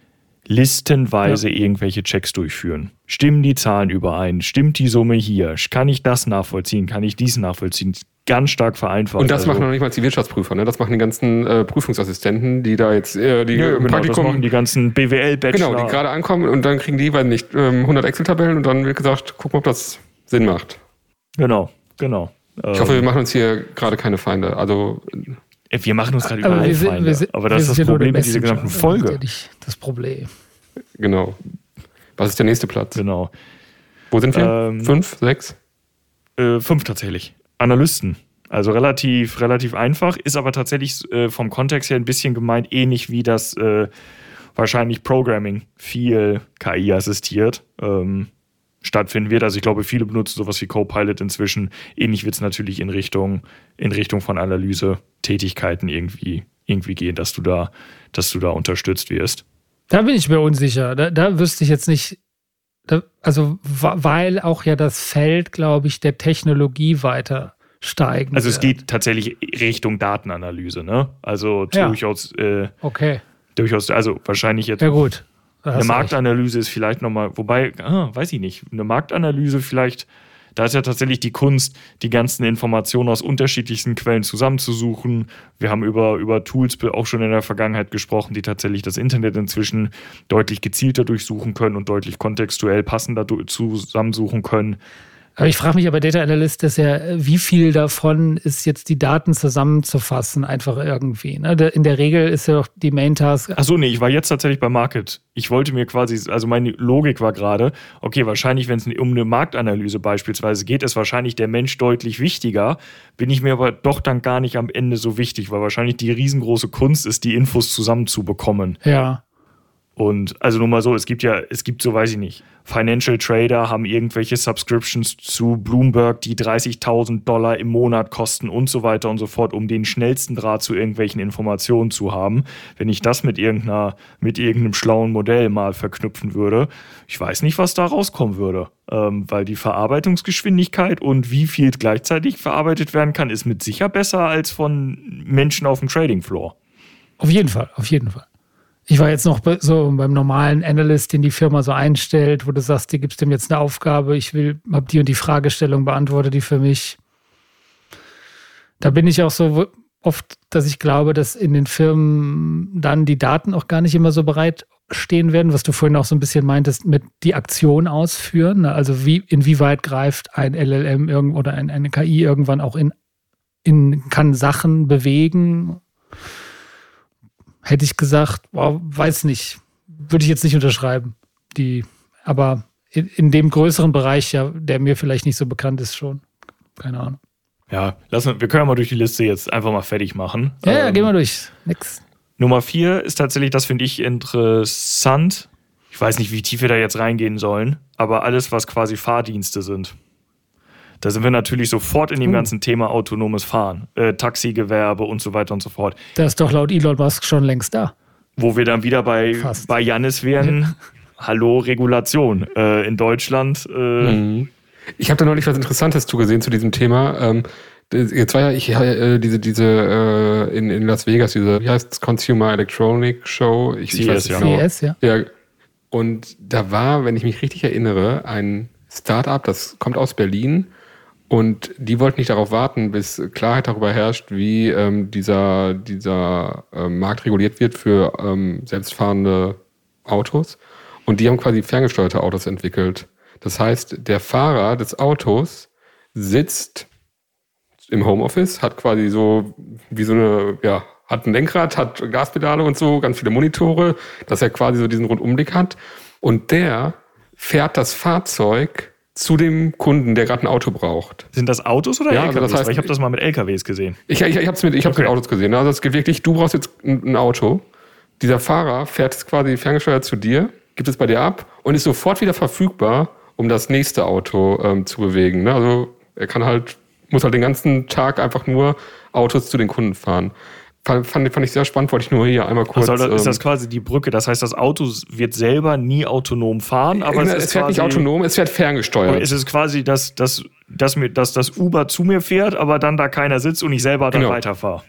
listenweise irgendwelche Checks durchführen. Stimmen die Zahlen überein? Stimmt die Summe hier? Kann ich das nachvollziehen? Kann ich dies nachvollziehen? Ganz stark vereinfacht. Und das Also- machen noch nicht mal die Wirtschaftsprüfer, ne? Das machen die ganzen äh, Prüfungsassistenten, die da jetzt äh, die ja, genau, das Praktikum machen die ganzen BWL-Bachelor. Genau, die gerade ankommen und dann kriegen die, weiß nicht, ähm, 100 Excel-Tabellen und dann wird gesagt, guck mal, ob das Sinn macht. Genau, genau. Ich hoffe, wir machen uns hier gerade keine Feinde. Also, Äh, wir machen uns gerade überall wir sind, Feinde. wir sind, aber das ist das ja nur Problem mit dieser gesamten Das ist Folge. ja nicht das Problem. genau. Was ist der nächste Platz? Genau. Wo sind wir? Ähm, Fünf, sechs? Äh, fünf tatsächlich. Analysten. Also relativ, relativ einfach, ist aber tatsächlich äh, vom Kontext her ein bisschen gemeint, ähnlich wie das äh, wahrscheinlich Programming viel KI assistiert ähm, stattfinden wird. Also ich glaube, viele benutzen sowas wie Copilot inzwischen. Ähnlich wird es natürlich in Richtung, in Richtung von Analyse-Tätigkeiten irgendwie, irgendwie gehen, dass du da, dass du da unterstützt wirst. Da bin ich mir unsicher. Da, da wüsste ich jetzt nicht, also wa- weil auch ja das Feld, glaube ich, der Technologie weiter steigen Also es wird. geht tatsächlich Richtung Datenanalyse, ne? Also Ja. durchaus, äh, Okay, durchaus, also wahrscheinlich jetzt ja gut. Eine du recht. Marktanalyse ist vielleicht nochmal, wobei, ah, weiß ich nicht, eine Marktanalyse vielleicht, da ist ja tatsächlich die Kunst, die ganzen Informationen aus unterschiedlichsten Quellen zusammenzusuchen. Wir haben über, über Tools auch schon in der Vergangenheit gesprochen, die tatsächlich das Internet inzwischen deutlich gezielter durchsuchen können und deutlich kontextuell passender zusammensuchen können. Aber ich frage mich aber, Data Analyst ist ja, wie viel davon ist jetzt die Daten zusammenzufassen, einfach irgendwie. Ne? In der Regel ist ja doch die Main Task. Achso, nee, ich war jetzt tatsächlich bei Market. Ich wollte mir quasi, also meine Logik war gerade, okay, wahrscheinlich, wenn es um eine Marktanalyse beispielsweise geht, ist wahrscheinlich der Mensch deutlich wichtiger. Bin ich mir aber doch dann gar nicht am Ende so wichtig, weil wahrscheinlich die riesengroße Kunst ist, die Infos zusammenzubekommen. Ja, Und also nur mal so, es gibt ja, es gibt so, weiß ich nicht, Financial Trader haben irgendwelche Subscriptions zu Bloomberg, die 30.000 Dollar im Monat kosten und so weiter und so fort, um den schnellsten Draht zu irgendwelchen Informationen zu haben. Wenn ich das mit irgendeiner, mit irgendeinem schlauen Modell mal verknüpfen würde, ich weiß nicht, was da rauskommen würde. Ähm, weil die Verarbeitungsgeschwindigkeit und wie viel gleichzeitig verarbeitet werden kann, ist mit sicher besser als von Menschen auf dem Trading Floor. auf jeden Fall, auf jeden Fall. Ich war jetzt noch so beim normalen Analyst, den die Firma so einstellt, wo du sagst, dir gibst dem jetzt eine Aufgabe, ich will, hab die und die Fragestellung, beantworte die für mich. Da bin ich auch so oft, dass ich glaube, dass in den Firmen dann die Daten auch gar nicht immer so bereit stehen werden, was du vorhin auch so ein bisschen meintest, mit die Aktion ausführen. ne? Also wie, inwieweit greift ein LLM irgend oder ein, eine KI irgendwann auch in, in, kann Sachen bewegen. Hätte ich gesagt, boah, weiß nicht, würde ich jetzt nicht unterschreiben. Die, aber in, in dem größeren Bereich, ja, der mir vielleicht nicht so bekannt ist, schon. Keine Ahnung. Ja, lassen, wir können ja mal durch die Liste jetzt einfach mal fertig machen. Ja, ja, Ähm, geh mal durch. Nix. Nummer vier ist tatsächlich, das finde ich interessant. Ich weiß nicht, wie tief wir da jetzt reingehen sollen, aber alles, was quasi Fahrdienste sind. Da sind wir natürlich sofort in dem Uh. ganzen Thema autonomes Fahren, äh, Taxigewerbe und so weiter und so fort. Der ist doch laut Elon Musk schon längst da. Wo wir dann wieder bei, Fast. bei Janis wären. Hallo, Regulation. Äh, in Deutschland. Äh, Mhm. Ich habe da neulich was Interessantes zugesehen zu diesem Thema. Ähm, das- jetzt war ja ich äh, diese diese äh, in, in Las Vegas diese wie heißt Consumer Electronic Show. Ich, ich CES, weiß ja. genau. CS, ja. Ja. Und da war, wenn ich mich richtig erinnere, ein Startup, das kommt aus Berlin. Und die wollten nicht darauf warten, bis Klarheit darüber herrscht, wie ähm, dieser, dieser ähm, Markt reguliert wird für ähm, selbstfahrende Autos. Und die haben quasi ferngesteuerte Autos entwickelt. Das heißt, der Fahrer des Autos sitzt im Homeoffice, hat quasi so wie so eine, ja, hat ein Lenkrad, hat Gaspedale und so, ganz viele Monitore, dass er quasi so diesen Rundumblick hat. Und der fährt das Fahrzeug zu dem Kunden, der gerade ein Auto braucht. sind das Autos oder Ja, LKWs? also das heißt- ich habe das mal mit LKWs gesehen. Ich, ich, ich habe es mit, ich Okay. mit Autos gesehen. Also es geht wirklich, du brauchst jetzt ein, ein Auto. Dieser Fahrer fährt es quasi ferngesteuert zu dir, gibt es bei dir ab und ist sofort wieder verfügbar, um das nächste Auto ähm, zu bewegen. Ne? Also er kann halt, muss halt den ganzen Tag einfach nur Autos zu den Kunden fahren. Fand, fand, fand ich sehr spannend, wollte ich nur hier einmal kurz. Also, ist ähm, das quasi die Brücke? Das heißt, das Auto wird selber nie autonom fahren, aber es, es, ist es fährt nicht quasi, autonom, es fährt ferngesteuert. Es ist quasi, dass, dass, dass, mir, dass das Uber zu mir fährt, aber dann da keiner sitzt und ich selber dann Genau. weiterfahre.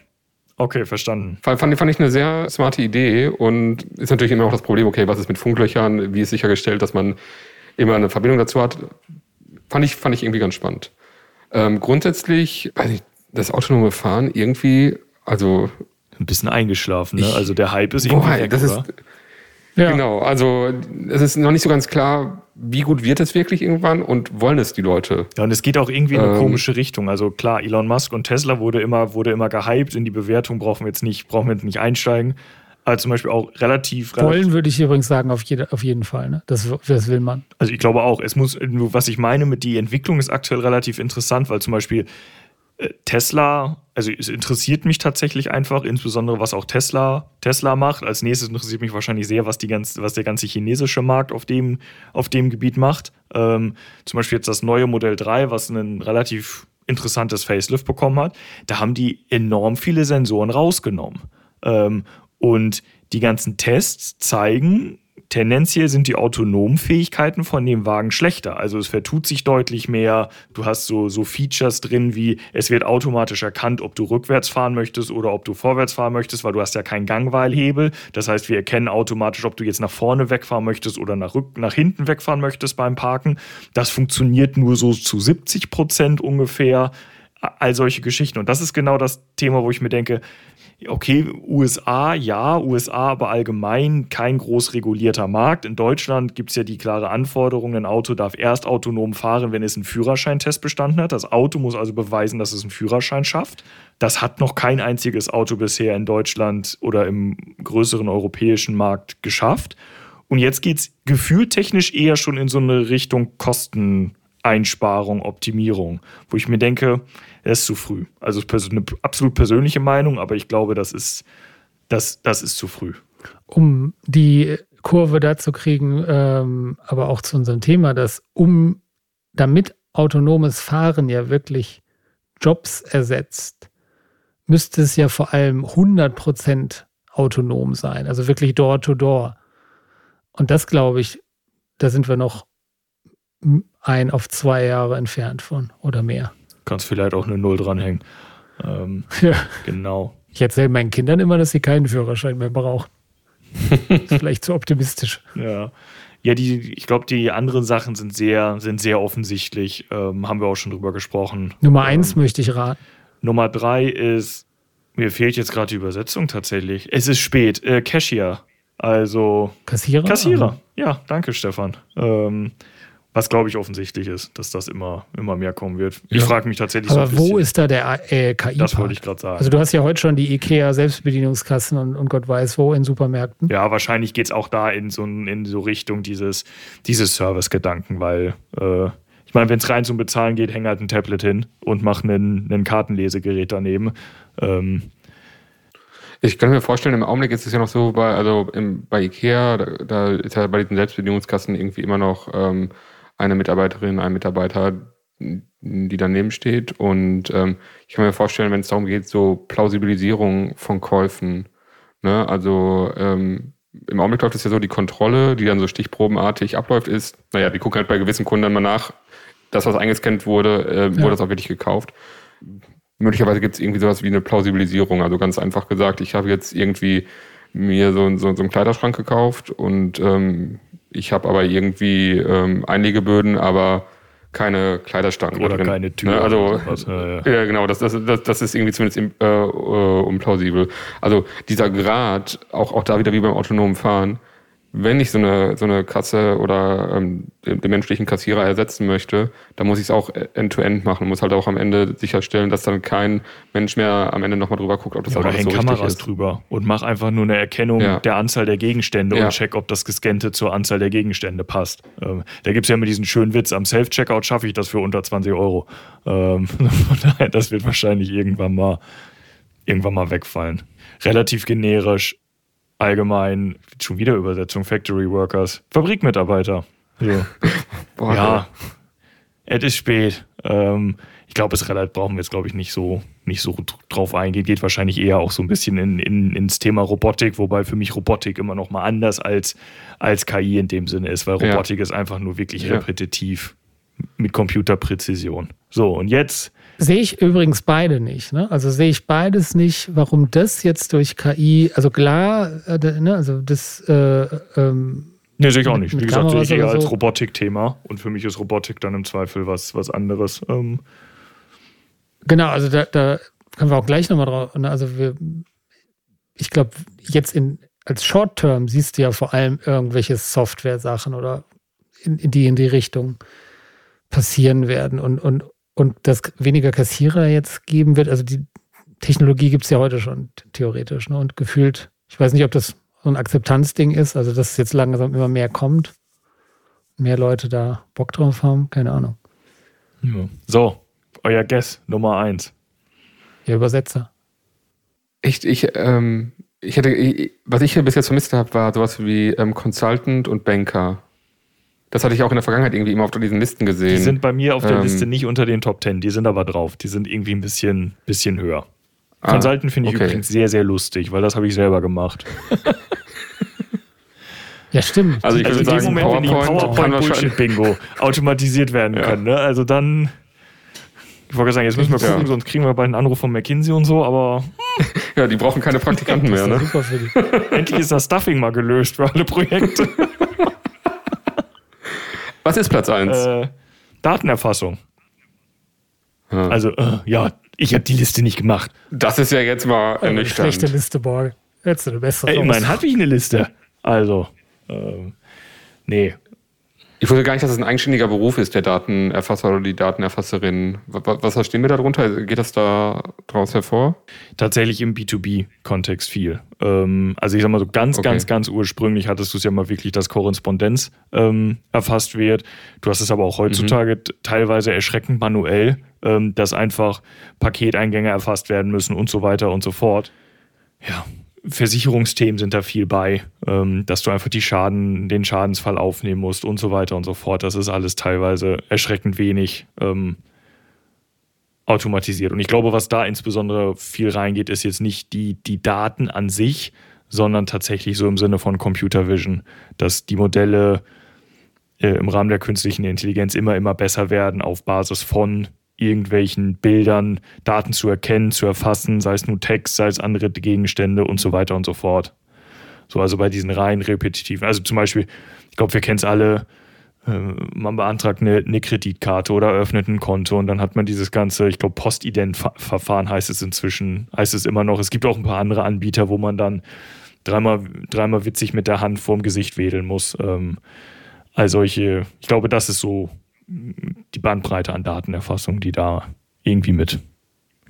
Okay, verstanden. Fand, fand, ich eine sehr smarte Idee und ist natürlich immer noch das Problem, okay, was ist mit Funklöchern, wie ist sichergestellt, dass man immer eine Verbindung dazu hat. Fand ich, fand ich irgendwie ganz spannend. Ähm, grundsätzlich, weiß ich, das autonome Fahren irgendwie, also. Ein bisschen eingeschlafen, ne? Ich- Also der Hype ist irgendwie Boah, weg, das ist, oder? Ja. Genau, also es ist noch nicht so ganz klar, wie gut wird es wirklich irgendwann und wollen es die Leute. Ja, und es geht auch irgendwie in eine Ähm, komische Richtung. Also klar, Elon Musk und Tesla wurde immer, wurde immer gehypt. In die Bewertung brauchen wir jetzt nicht, brauchen wir jetzt nicht einsteigen. Aber zum Beispiel auch relativ, relativ Wollen würde ich übrigens sagen, auf, jede, auf jeden Fall. Ne? Das, das will man. Also ich glaube auch, es muss, was ich meine mit die Entwicklung ist aktuell relativ interessant, weil zum Beispiel äh, Tesla, also es interessiert mich tatsächlich einfach, insbesondere was auch Tesla, Tesla macht. Als nächstes interessiert mich wahrscheinlich sehr, was, die ganz, was der ganze chinesische Markt auf dem, auf dem Gebiet macht. Ähm, zum Beispiel jetzt das neue Modell 3, was ein relativ interessantes Facelift bekommen hat. Da haben die enorm viele Sensoren rausgenommen. Ähm, und die ganzen Tests zeigen, tendenziell sind die autonomen Fähigkeiten von dem Wagen schlechter. Also es vertut sich deutlich mehr. Du hast so, so Features drin wie, es wird automatisch erkannt, ob du rückwärts fahren möchtest oder ob du vorwärts fahren möchtest, weil du hast ja keinen Gangweilhebel. Das heißt, wir erkennen automatisch, ob du jetzt nach vorne wegfahren möchtest oder nach, rück, nach hinten wegfahren möchtest beim Parken. Das funktioniert nur so zu 70 Prozent ungefähr. All solche Geschichten. Und das ist genau das Thema, wo ich mir denke, okay, USA, ja, USA, aber allgemein kein groß regulierter Markt. In Deutschland gibt es ja die klare Anforderung, ein Auto darf erst autonom fahren, wenn es einen Führerscheintest bestanden hat. Das Auto muss also beweisen, dass es einen Führerschein schafft. Das hat noch kein einziges Auto bisher in Deutschland oder im größeren europäischen Markt geschafft. Und jetzt geht es gefühltechnisch eher schon in so eine Richtung Kosteneinsparung, Optimierung, wo ich mir denke, er ist zu früh. Also eine absolut persönliche Meinung, aber ich glaube, das ist, das, das ist zu früh. um die Kurve da zu kriegen, ähm, aber auch zu unserem Thema, dass um damit autonomes Fahren ja wirklich Jobs ersetzt, müsste es ja vor allem 100% autonom sein, also wirklich Door-to-Door. Und das glaube ich, da sind wir noch ein auf zwei Jahre entfernt von oder mehr. Kannst vielleicht auch eine Null dranhängen. Ähm, Ja. genau. Ich erzähle meinen Kindern immer, dass sie keinen Führerschein mehr brauchen. vielleicht zu optimistisch. Ja. Ja, die, ich glaube, die anderen Sachen sind sehr, sind sehr offensichtlich. Ähm, haben wir auch schon drüber gesprochen. Nummer eins möchte ich raten. Nummer drei ist, mir fehlt jetzt gerade die Übersetzung tatsächlich. Es ist spät. Äh, Cashier. Also Kassierer? Kassierer. Ja, danke, Stefan. Ähm, was glaube ich offensichtlich ist, dass das immer, immer mehr kommen wird. Ich Ja. frage mich tatsächlich Aber so ein wo bisschen. ist da der äh, KI? das wollte ich gerade sagen. Also du hast ja heute schon die IKEA Selbstbedienungskassen und, und Gott weiß wo in Supermärkten. Ja, wahrscheinlich geht es auch da in so, in so Richtung dieses, dieses Service-Gedanken, weil äh, ich meine, wenn es rein zum Bezahlen geht, häng halt ein Tablet hin und mach einen, einen Kartenlesegerät daneben. Ähm, Ich kann mir vorstellen, im Augenblick ist es ja noch so, bei, also im, bei Ikea, da, da ist ja bei diesen Selbstbedienungskassen irgendwie immer noch ähm, eine Mitarbeiterin, ein Mitarbeiter, die daneben steht. Und ähm, ich kann mir vorstellen, wenn es darum geht, so Plausibilisierung von Käufen, ne, also ähm, im Augenblick läuft es ja so, die Kontrolle, die dann so stichprobenartig abläuft, ist, naja, die gucken halt bei gewissen Kunden dann mal nach, das, was eingescannt wurde, äh, Ja. wurde das auch wirklich gekauft. Möglicherweise gibt es irgendwie sowas wie eine Plausibilisierung. Also ganz einfach gesagt, ich habe jetzt irgendwie mir so, so, so einen Kleiderschrank gekauft und ähm, ich habe aber irgendwie ähm, Einlegeböden, aber keine Kleiderstangen oder drin. keine Tür. Ne? Also. Ja, ja. ja, genau, das, das, das, das ist irgendwie zumindest im, äh, äh, unplausibel. Also dieser Grad, auch, auch da wieder wie beim autonomen Fahren, wenn ich so eine, so eine Kasse oder ähm, den, den menschlichen Kassierer ersetzen möchte, dann muss ich es auch end-to-end machen. Muss halt auch am Ende sicherstellen, dass dann kein Mensch mehr am Ende nochmal drüber guckt, ob das Ja, alles häng so richtig Kameras ist. drüber und mach einfach nur eine Erkennung Ja. der Anzahl der Gegenstände Ja. und check, ob das Gescannte zur Anzahl der Gegenstände passt. Ähm, da gibt es ja immer diesen schönen Witz, am Self-Checkout schaffe ich das für unter 20 Euro. Ähm, von daher, das wird wahrscheinlich irgendwann mal, irgendwann mal wegfallen. Relativ generisch, allgemein, schon wieder Übersetzung, Factory Workers, Fabrikmitarbeiter. So. Boah, Ja, es ist spät. Ähm, ich glaube, es brauchen wir jetzt, glaube ich, nicht so, nicht so drauf eingehen. Geht wahrscheinlich eher auch so ein bisschen in, in, ins Thema Robotik, wobei für mich Robotik immer noch mal anders als, als KI in dem Sinne ist, weil Ja. Robotik ist einfach nur wirklich Ja. repetitiv mit Computerpräzision. So, und jetzt, Sehe ich übrigens beide nicht. Ne? Also sehe ich beides nicht, warum das jetzt durch KI, also klar, äh, ne, also das, äh, ähm, ne, sehe ich auch nicht. Wie gesagt, sehe ich eher oder als so? Robotik-Thema und für mich ist Robotik dann im Zweifel was, was anderes. Ähm, Genau, also da, da können wir auch gleich nochmal drauf. ne, Also wir, ich glaube, jetzt in, als Short-Term siehst du ja vor allem irgendwelche Software-Sachen oder in, in die in die Richtung passieren werden und, und, und dass weniger Kassierer jetzt geben wird. Also die Technologie gibt es ja heute schon theoretisch. Ne? Und gefühlt, ich weiß nicht, ob das so ein Akzeptanzding ist, also dass es jetzt langsam immer mehr kommt, mehr Leute da Bock drauf haben, keine Ahnung. Ja. So, euer Guess Nummer eins. Ja, Übersetzer. Ich, ich, ähm, ich hätte, ich, was ich hier bis jetzt vermisst habe, war sowas wie ähm, Consultant und Banker. Das hatte ich auch in der Vergangenheit irgendwie immer auf diesen Listen gesehen. Die sind bei mir auf der Ähm, Liste nicht unter den Top 10, die sind aber drauf. Die sind irgendwie ein bisschen, bisschen höher. Ah, Consultant finde ich okay. übrigens sehr, sehr lustig, weil das habe ich selber gemacht. Ja, stimmt. Also ich Also in würde dem sagen, Moment, wenn die PowerPoint, kann wahrscheinlich. PowerPoint-Bullshit-Bingo automatisiert werden Ja. können, ne? also dann. Ich wollte gerade sagen, jetzt müssen wir Ja. gucken, sonst kriegen wir bald einen Anruf von McKinsey und so, aber Ja, die brauchen keine Praktikanten mehr, das ne? ist ja super für die. endlich ist das Stuffing mal gelöst für alle Projekte. Was ist Platz 1? äh, Datenerfassung. Ja. Also, äh, ja, ich habe die Liste nicht gemacht. Das ist ja jetzt mal Eine schlechte. Liste, Borg. Hättest du eine bessere Ey, immerhin hatte ich eine Liste. Also, ähm, nee. Ich wusste gar nicht, dass es ein eigenständiger Beruf ist, der Datenerfasser oder die Datenerfasserin. Was, verstehen wir darunter? Geht das da draus hervor? Tatsächlich im B2B-Kontext viel. Ähm, also ich sag mal so ganz, Okay. ganz, ganz ursprünglich hattest du es ja mal wirklich, dass Korrespondenz ähm, erfasst wird. Du hast es aber auch heutzutage Mhm. teilweise erschreckend manuell, ähm, dass einfach Paketeingänge erfasst werden müssen und so weiter und so fort. Ja, Versicherungsthemen sind da viel bei, ähm, dass du einfach die Schaden, den Schadensfall aufnehmen musst und so weiter und so fort. Das ist alles teilweise erschreckend wenig ähm, automatisiert. Und ich glaube, was da insbesondere viel reingeht, ist jetzt nicht die, die Daten an sich, sondern tatsächlich so im Sinne von Computer Vision, dass die Modelle äh, im Rahmen der künstlichen Intelligenz immer, immer besser werden auf Basis von irgendwelchen Bildern, Daten zu erkennen, zu erfassen, sei es nur Text, sei es andere Gegenstände und so weiter und so fort. So, also bei diesen rein repetitiven, also zum Beispiel, ich glaube, wir kennen es alle, äh, man beantragt eine, eine Kreditkarte oder eröffnet ein Konto und dann hat man dieses ganze, ich glaube, Postident-Verfahren heißt es inzwischen, heißt es immer noch. Es gibt auch ein paar andere Anbieter, wo man dann dreimal, dreimal witzig mit der Hand vorm Gesicht wedeln muss. Ähm, all solche, ich glaube, das ist so die Bandbreite an Datenerfassung, die da irgendwie mit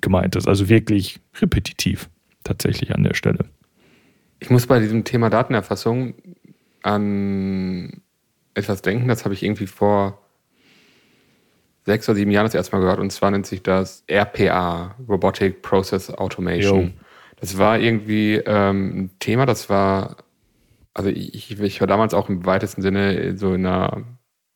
gemeint ist. Also wirklich repetitiv tatsächlich an der Stelle. Ich muss bei diesem Thema Datenerfassung an etwas denken, das habe ich irgendwie vor sechs oder sieben Jahren das erste Mal gehört. Und zwar nennt sich das RPA, Robotic Process Automation. Jo. Das war irgendwie ähm, ein Thema, das war, also ich, ich war damals auch im weitesten Sinne so in einer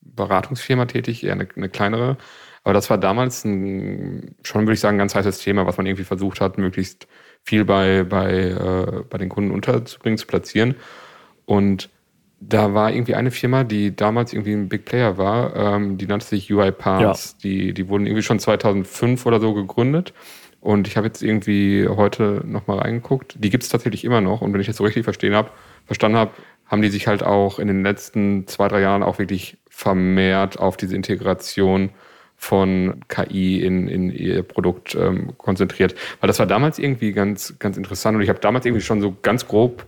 Beratungsfirma tätig, eher eine, eine kleinere. Aber das war damals ein, schon, würde ich sagen, ein ganz heißes Thema, was man irgendwie versucht hat, möglichst viel bei, bei, äh, bei den Kunden unterzubringen, zu platzieren. Und da war irgendwie eine Firma, die damals irgendwie ein Big Player war, ähm, die nannte sich UiPath. Die, die wurden irgendwie schon 2005 oder so gegründet. Und ich habe jetzt irgendwie heute nochmal reingeguckt. Die gibt es tatsächlich immer noch. Und wenn ich das so richtig verstehen hab, verstanden habe, haben die sich halt auch in den letzten zwei, drei Jahren auch wirklich vermehrt auf diese Integration von KI in, in ihr Produkt ähm, konzentriert. Weil das war damals irgendwie ganz, ganz interessant. Und ich habe damals irgendwie schon so ganz grob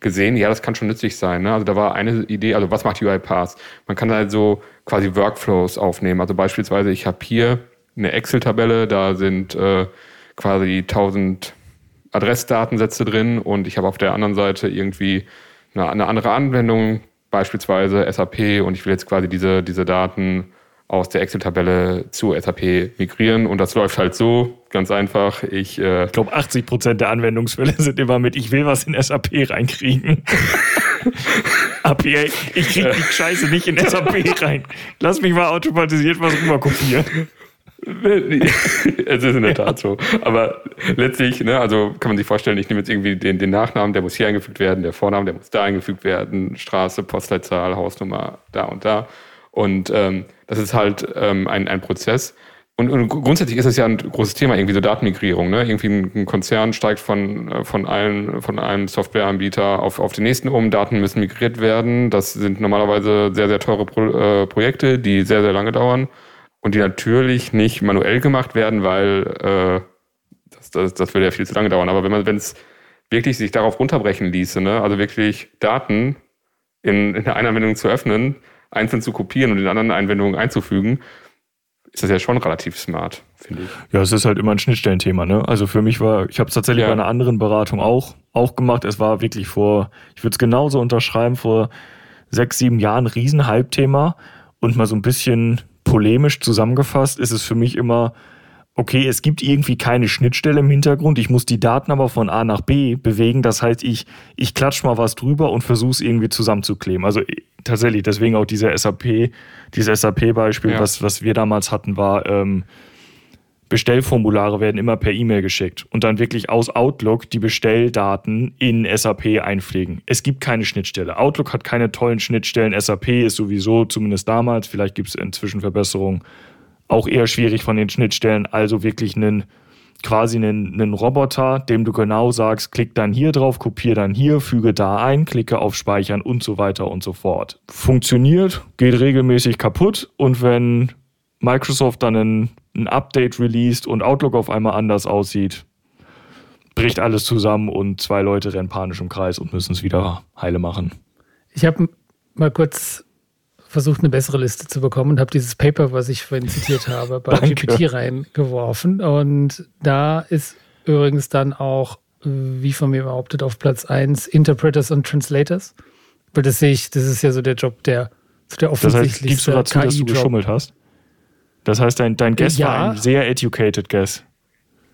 gesehen, ja, das kann schon nützlich sein. Ne? Also da war eine Idee, also was macht UiPath? Man kann also quasi Workflows aufnehmen. Also beispielsweise, ich habe hier eine Excel-Tabelle, da sind äh, quasi 1000 Adressdatensätze drin und ich habe auf der anderen Seite irgendwie eine, eine andere Anwendung, beispielsweise SAP und ich will jetzt quasi diese, diese Daten aus der Excel-Tabelle zu SAP migrieren und das läuft halt so, ganz einfach. Ich äh, Ich glaube, 80 Prozent der Anwendungsfälle sind immer mit, ich will was in SAP reinkriegen. API, ich krieg die Scheiße nicht in SAP rein. Lass mich mal automatisiert was rüber kopieren. es ist in der Tat so. Aber letztlich, ne, also kann man sich vorstellen, ich nehme jetzt irgendwie den, den Nachnamen, der muss hier eingefügt werden, der Vorname, der muss da eingefügt werden, Straße, Postleitzahl, Hausnummer, da und da. Und ähm, das ist halt ähm, ein, ein Prozess. Und, und grundsätzlich ist es ja ein großes Thema, irgendwie so Datenmigrierung. Ne? Irgendwie ein, Konzern steigt von, äh, von, allen, von einem Softwareanbieter auf, auf den nächsten um. Daten müssen migriert werden. Das sind normalerweise sehr, sehr teure Pro, äh, Projekte, die sehr, sehr lange dauern. Und die natürlich nicht manuell gemacht werden, weil äh, das, das, das würde ja viel zu lange dauern. Aber wenn man, wenn es wirklich sich darauf runterbrechen ließe, ne, also wirklich Daten in, in der einen Anwendung zu öffnen, einzeln zu kopieren und in anderen Einwendungen einzufügen, ist das ja schon relativ smart, finde ich. Ja, es ist halt immer ein Schnittstellenthema, ne? Also für mich war, ich habe es tatsächlich ja. bei einer anderen Beratung auch, auch gemacht. Es war wirklich vor, ich würde es genauso unterschreiben, vor sechs, sieben Jahren Riesenhype-Thema und mal so ein bisschen polemisch zusammengefasst ist es für mich immer, okay, es gibt irgendwie keine Schnittstelle im Hintergrund, ich muss die Daten aber von A nach B bewegen, das heißt, ich, ich klatsch mal was drüber und versuche es irgendwie zusammenzukleben. Also tatsächlich, deswegen auch dieser SAP, dieses SAP-Beispiel, ja. was, was wir damals hatten, war, ähm, Bestellformulare werden immer per E-Mail geschickt und dann wirklich aus Outlook die Bestelldaten in SAP einpflegen. Es gibt keine Schnittstelle. Outlook hat keine tollen Schnittstellen. SAP ist sowieso, zumindest damals, vielleicht gibt es inzwischen Verbesserungen, auch eher schwierig von den Schnittstellen. Also wirklich einen quasi einen, einen Roboter, dem du genau sagst, klick dann hier drauf, kopiere dann hier, füge da ein, klicke auf Speichern und so weiter und so fort. Funktioniert, geht regelmäßig kaputt und wenn Microsoft dann ein, ein Update released und Outlook auf einmal anders aussieht, bricht alles zusammen und zwei Leute rennen panisch im Kreis und müssen es wieder heile machen. Ich habe mal kurz versucht, eine bessere Liste zu bekommen und habe dieses Paper, was ich vorhin zitiert habe, bei GPT reingeworfen. Und da ist übrigens dann auch, wie von mir behauptet, auf Platz 1 Interpreters und Translators. Weil das sehe ich, das ist ja so der Job, der, der offensichtlich. Das heißt, gibst du dazu, dass du geschummelt hast? Das heißt, dein, dein Guess ja, war ein sehr educated Guess.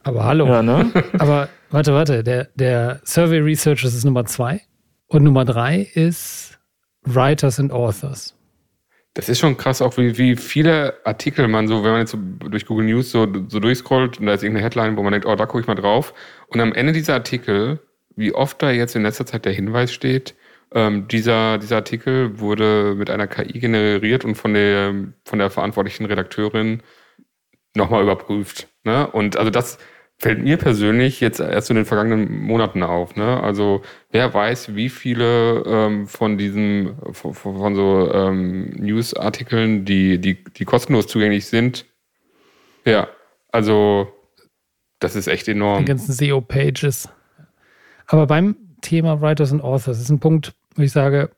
Aber hallo. Ja, ne? aber warte, warte. Der, der Survey Researchers ist Nummer 2 und Nummer 3 ist Writers and Authors. Das ist schon krass, auch wie, wie viele Artikel man so, wenn man jetzt so durch Google News so, so durchscrollt und da ist irgendeine Headline, wo man denkt, oh, da gucke ich mal drauf. Und am Ende dieser Artikel, wie oft da jetzt in letzter Zeit der Hinweis steht, ähm, dieser, dieser Artikel wurde mit einer KI generiert und von der, von der verantwortlichen Redakteurin nochmal überprüft. Ne? Und also das, fällt mir persönlich jetzt erst in den vergangenen Monaten auf. Ne? Also wer weiß, wie viele ähm, von diesen von, von so ähm, News-Artikeln, die, die, die kostenlos zugänglich sind. Ja, also das ist echt enorm. Die ganzen SEO-Pages. Aber beim Thema Writers and Authors ist ein Punkt, wo ich sage,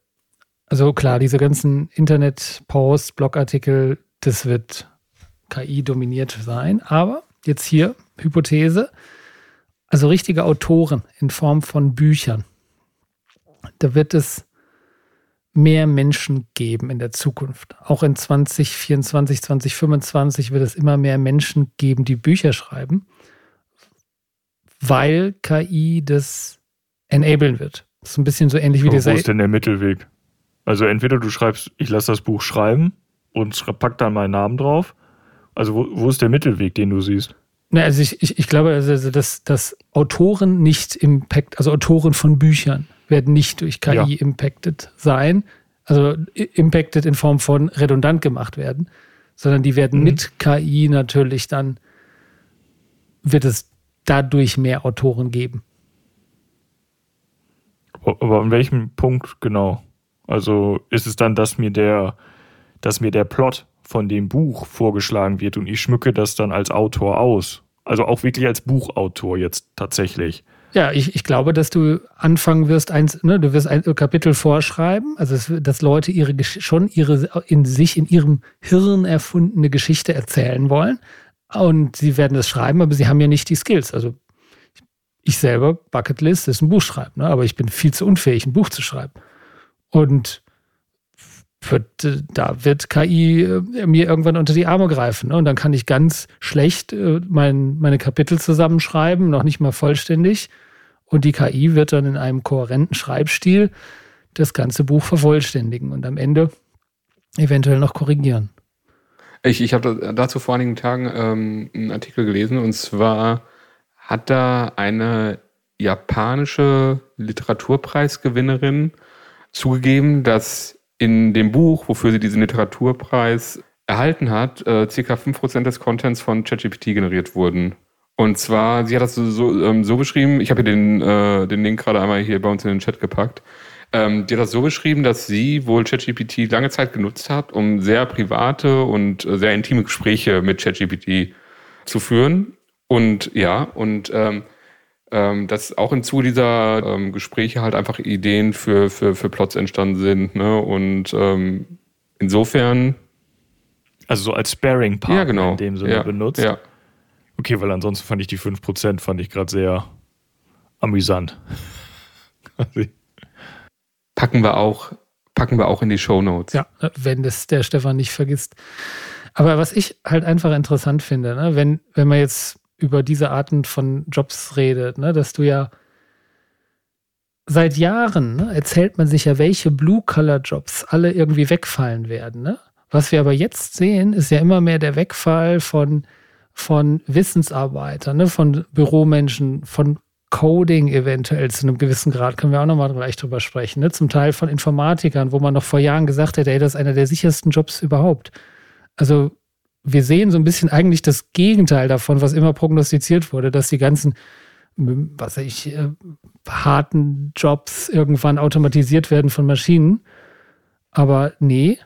also klar, diese ganzen Internet-Posts, Blogartikel, das wird KI dominiert sein, aber jetzt hier Hypothese, also richtige Autoren in Form von Büchern. Da wird es mehr Menschen geben in der Zukunft. Auch in 2024, 2025 wird es immer mehr Menschen geben, die Bücher schreiben, weil KI das enablen wird. Das ist ein bisschen so ähnlich wie Aber dieser. Wo ist denn der Mittelweg? Also entweder du schreibst, ich lasse das Buch schreiben und pack dann meinen Namen drauf. Also wo, wo ist der Mittelweg, den du siehst? Ne, also ich, ich, ich glaube, also, also dass, dass Autoren nicht impact, also Autoren von Büchern werden nicht durch KI ja. impacted sein, also impacted in Form von redundant gemacht werden, sondern die werden mhm. mit KI natürlich dann, wird es dadurch mehr Autoren geben. Aber an welchem Punkt genau? Also ist es dann, dass mir der, dass mir der Plot von dem Buch vorgeschlagen wird und ich schmücke das dann als Autor aus. Also auch wirklich als Buchautor jetzt tatsächlich. Ja, ich, ich glaube, dass du anfangen wirst, eins, ne, du wirst ein Kapitel vorschreiben, also es, dass Leute ihre schon ihre in sich, in ihrem Hirn erfundene Geschichte erzählen wollen. Und sie werden das schreiben, aber sie haben ja nicht die Skills. Also ich selber, Bucketlist, ist ein Buch schreiben, ne? aber ich bin viel zu unfähig, ein Buch zu schreiben. Und wird, da wird KI äh, mir irgendwann unter die Arme greifen. Ne? Und dann kann ich ganz schlecht äh, mein, meine Kapitel zusammenschreiben, noch nicht mal vollständig. Und die KI wird dann in einem kohärenten Schreibstil das ganze Buch vervollständigen und am Ende eventuell noch korrigieren. Ich, ich habe dazu vor einigen Tagen ähm, einen Artikel gelesen und zwar hat da eine japanische Literaturpreisgewinnerin zugegeben, dass in dem Buch, wofür sie diesen Literaturpreis erhalten hat, äh, circa 5% des Contents von ChatGPT generiert wurden. Und zwar, sie hat das so, so, ähm, beschrieben, ich habe hier den, äh, den Link gerade einmal hier bei uns in den Chat gepackt. Ähm, die hat das so beschrieben, dass sie wohl ChatGPT lange Zeit genutzt hat, um sehr private und äh, sehr intime Gespräche mit ChatGPT zu führen. Und ja, und ähm, ähm, dass auch im Zuge dieser ähm, Gespräche halt einfach Ideen für, für, für Plots entstanden sind. Ne? Und ähm, insofern. Also so als Sparing-Partner ja, genau. in dem Sinne ja, benutzt. Ja. Okay, weil ansonsten fand ich die 5% fand ich gerade sehr amüsant. packen wir auch, packen wir auch in die Show Notes. Ja, wenn das der Stefan nicht vergisst. Aber was ich halt einfach interessant finde, ne, wenn, wenn man jetzt über diese Arten von Jobs redet, ne, dass du ja seit Jahren ne, erzählt man sich ja, welche Blue-Color-Jobs alle irgendwie wegfallen werden. Ne? Was wir aber jetzt sehen, ist ja immer mehr der Wegfall von, von Wissensarbeitern, ne, von Büromenschen, von Coding eventuell zu einem gewissen Grad, können wir auch nochmal gleich drüber sprechen. Ne? Zum Teil von Informatikern, wo man noch vor Jahren gesagt hätte, ey, das ist einer der sichersten Jobs überhaupt. Also wir sehen so ein bisschen eigentlich das Gegenteil davon, was immer prognostiziert wurde, dass die ganzen, was weiß ich, äh, harten Jobs irgendwann automatisiert werden von Maschinen. Aber nee,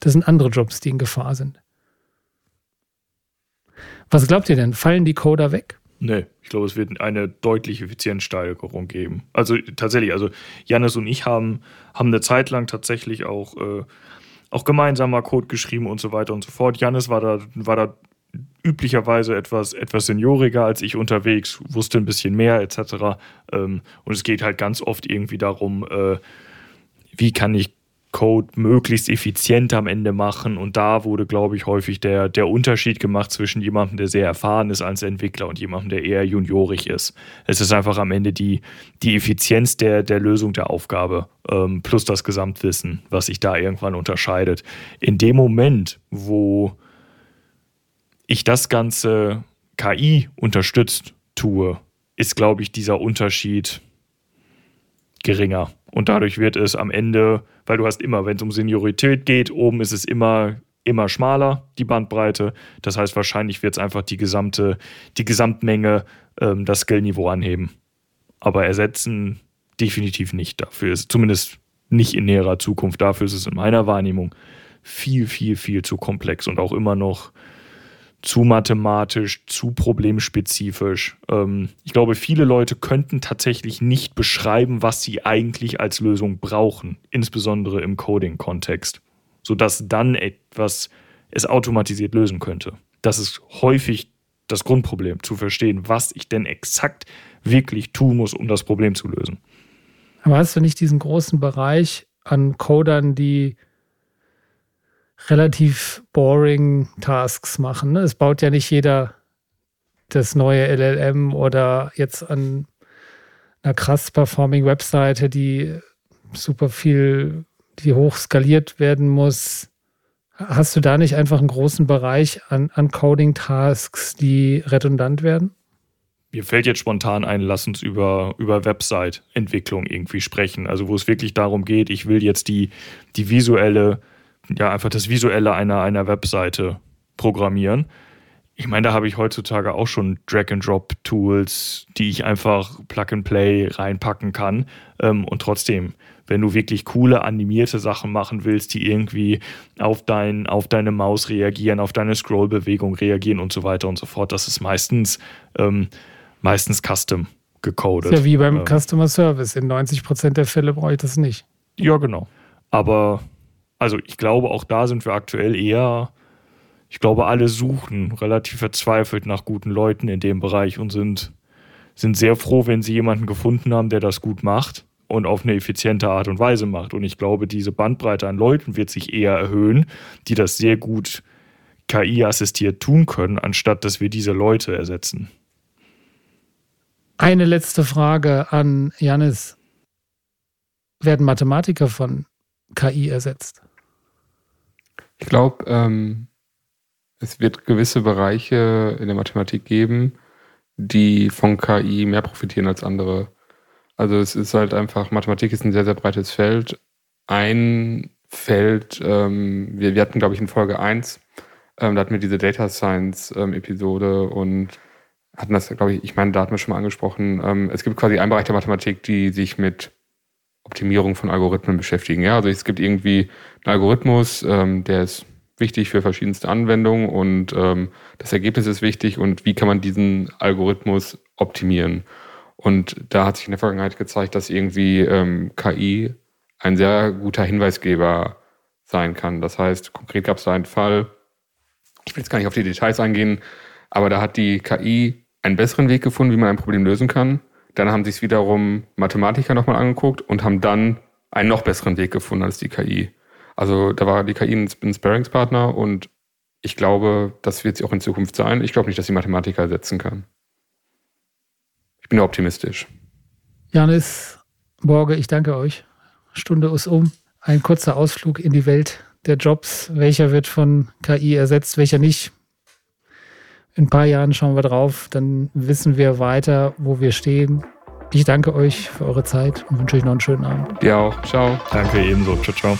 das sind andere Jobs, die in Gefahr sind. Was glaubt ihr denn? Fallen die Coder weg? Nee, ich glaube, es wird eine deutliche Effizienzsteigerung geben. Also tatsächlich, also Janis und ich haben, haben eine Zeit lang tatsächlich auch, äh, auch gemeinsam mal Code geschrieben und so weiter und so fort. Janis war da, war da üblicherweise etwas, etwas senioriger als ich unterwegs, wusste ein bisschen mehr etc. Ähm, und es geht halt ganz oft irgendwie darum, äh, wie kann ich Code möglichst effizient am Ende machen. Und da wurde, glaube ich, häufig der, der Unterschied gemacht zwischen jemandem, der sehr erfahren ist als Entwickler und jemandem, der eher juniorig ist. Es ist einfach am Ende die, die Effizienz der, der Lösung der Aufgabe ähm, plus das Gesamtwissen, was sich da irgendwann unterscheidet. In dem Moment, wo ich das Ganze KI unterstützt tue, ist, glaube ich, dieser Unterschied geringer. Und dadurch wird es am Ende, weil du hast immer, wenn es um Seniorität geht, oben ist es immer, immer schmaler, die Bandbreite. Das heißt, wahrscheinlich wird es einfach die gesamte, die Gesamtmenge ähm, das Skillniveau anheben. Aber ersetzen definitiv nicht. Dafür ist zumindest nicht in näherer Zukunft. Dafür ist es in meiner Wahrnehmung viel, viel, viel zu komplex und auch immer noch zu mathematisch, zu problemspezifisch. Ähm, ich glaube, viele Leute könnten tatsächlich nicht beschreiben, was sie eigentlich als Lösung brauchen, insbesondere im Coding-Kontext, sodass dann etwas es automatisiert lösen könnte. Das ist häufig das Grundproblem, zu verstehen, was ich denn exakt wirklich tun muss, um das Problem zu lösen. Aber hast du nicht diesen großen Bereich an Codern, die relativ boring Tasks machen. Ne? Es baut ja nicht jeder das neue LLM oder jetzt an einer krass performing Webseite, die super viel, die hoch skaliert werden muss. Hast du da nicht einfach einen großen Bereich an, an Coding-Tasks, die redundant werden? Mir fällt jetzt spontan ein, lass uns über, über Website-Entwicklung irgendwie sprechen. Also wo es wirklich darum geht, ich will jetzt die, die visuelle ja einfach das Visuelle einer, einer Webseite programmieren. Ich meine, da habe ich heutzutage auch schon Drag-and-Drop-Tools, die ich einfach Plug-and-Play reinpacken kann. Ähm, und trotzdem, wenn du wirklich coole animierte Sachen machen willst, die irgendwie auf, dein, auf deine Maus reagieren, auf deine Scrollbewegung reagieren und so weiter und so fort, das ist meistens, ähm, meistens custom gecodet. ist ja wie beim ähm, Customer Service. In 90 Prozent der Fälle brauche ich das nicht. Ja, genau. Aber also ich glaube, auch da sind wir aktuell eher, ich glaube, alle suchen relativ verzweifelt nach guten Leuten in dem Bereich und sind, sind sehr froh, wenn sie jemanden gefunden haben, der das gut macht und auf eine effiziente Art und Weise macht. Und ich glaube, diese Bandbreite an Leuten wird sich eher erhöhen, die das sehr gut KI-assistiert tun können, anstatt dass wir diese Leute ersetzen. Eine letzte Frage an Janis. Werden Mathematiker von KI ersetzt? Ich glaube, ähm, es wird gewisse Bereiche in der Mathematik geben, die von KI mehr profitieren als andere. Also es ist halt einfach, Mathematik ist ein sehr, sehr breites Feld. Ein Feld, ähm, wir, wir hatten, glaube ich, in Folge 1, ähm, da hatten wir diese Data Science ähm, und hatten das, glaube ich, ich meine, da hatten wir schon mal angesprochen. Ähm, es gibt quasi einen Bereich der Mathematik, die sich mit Optimierung von Algorithmen beschäftigen. Ja, also es gibt irgendwie einen Algorithmus, ähm, der ist wichtig für verschiedenste Anwendungen und ähm, das Ergebnis ist wichtig und wie kann man diesen Algorithmus optimieren. Und da hat sich in der Vergangenheit gezeigt, dass irgendwie ähm, KI ein sehr guter Hinweisgeber sein kann. Das heißt, konkret gab es da einen Fall, ich will jetzt gar nicht auf die Details eingehen, aber da hat die KI einen besseren Weg gefunden, wie man ein Problem lösen kann. Dann haben sich wiederum Mathematiker nochmal angeguckt und haben dann einen noch besseren Weg gefunden als die KI. Also da war die KI ein Sparringspartner und ich glaube, das wird sie auch in Zukunft sein. Ich glaube nicht, dass sie Mathematiker ersetzen kann. Ich bin optimistisch. Janis, Borge, ich danke euch. Stunde ist um. Ein kurzer Ausflug in die Welt der Jobs. Welcher wird von KI ersetzt, welcher nicht? In ein paar Jahren schauen wir drauf, dann wissen wir weiter, wo wir stehen. Ich danke euch für eure Zeit und wünsche euch noch einen schönen Abend. Dir auch. Ciao. Danke ebenso. Ciao, ciao.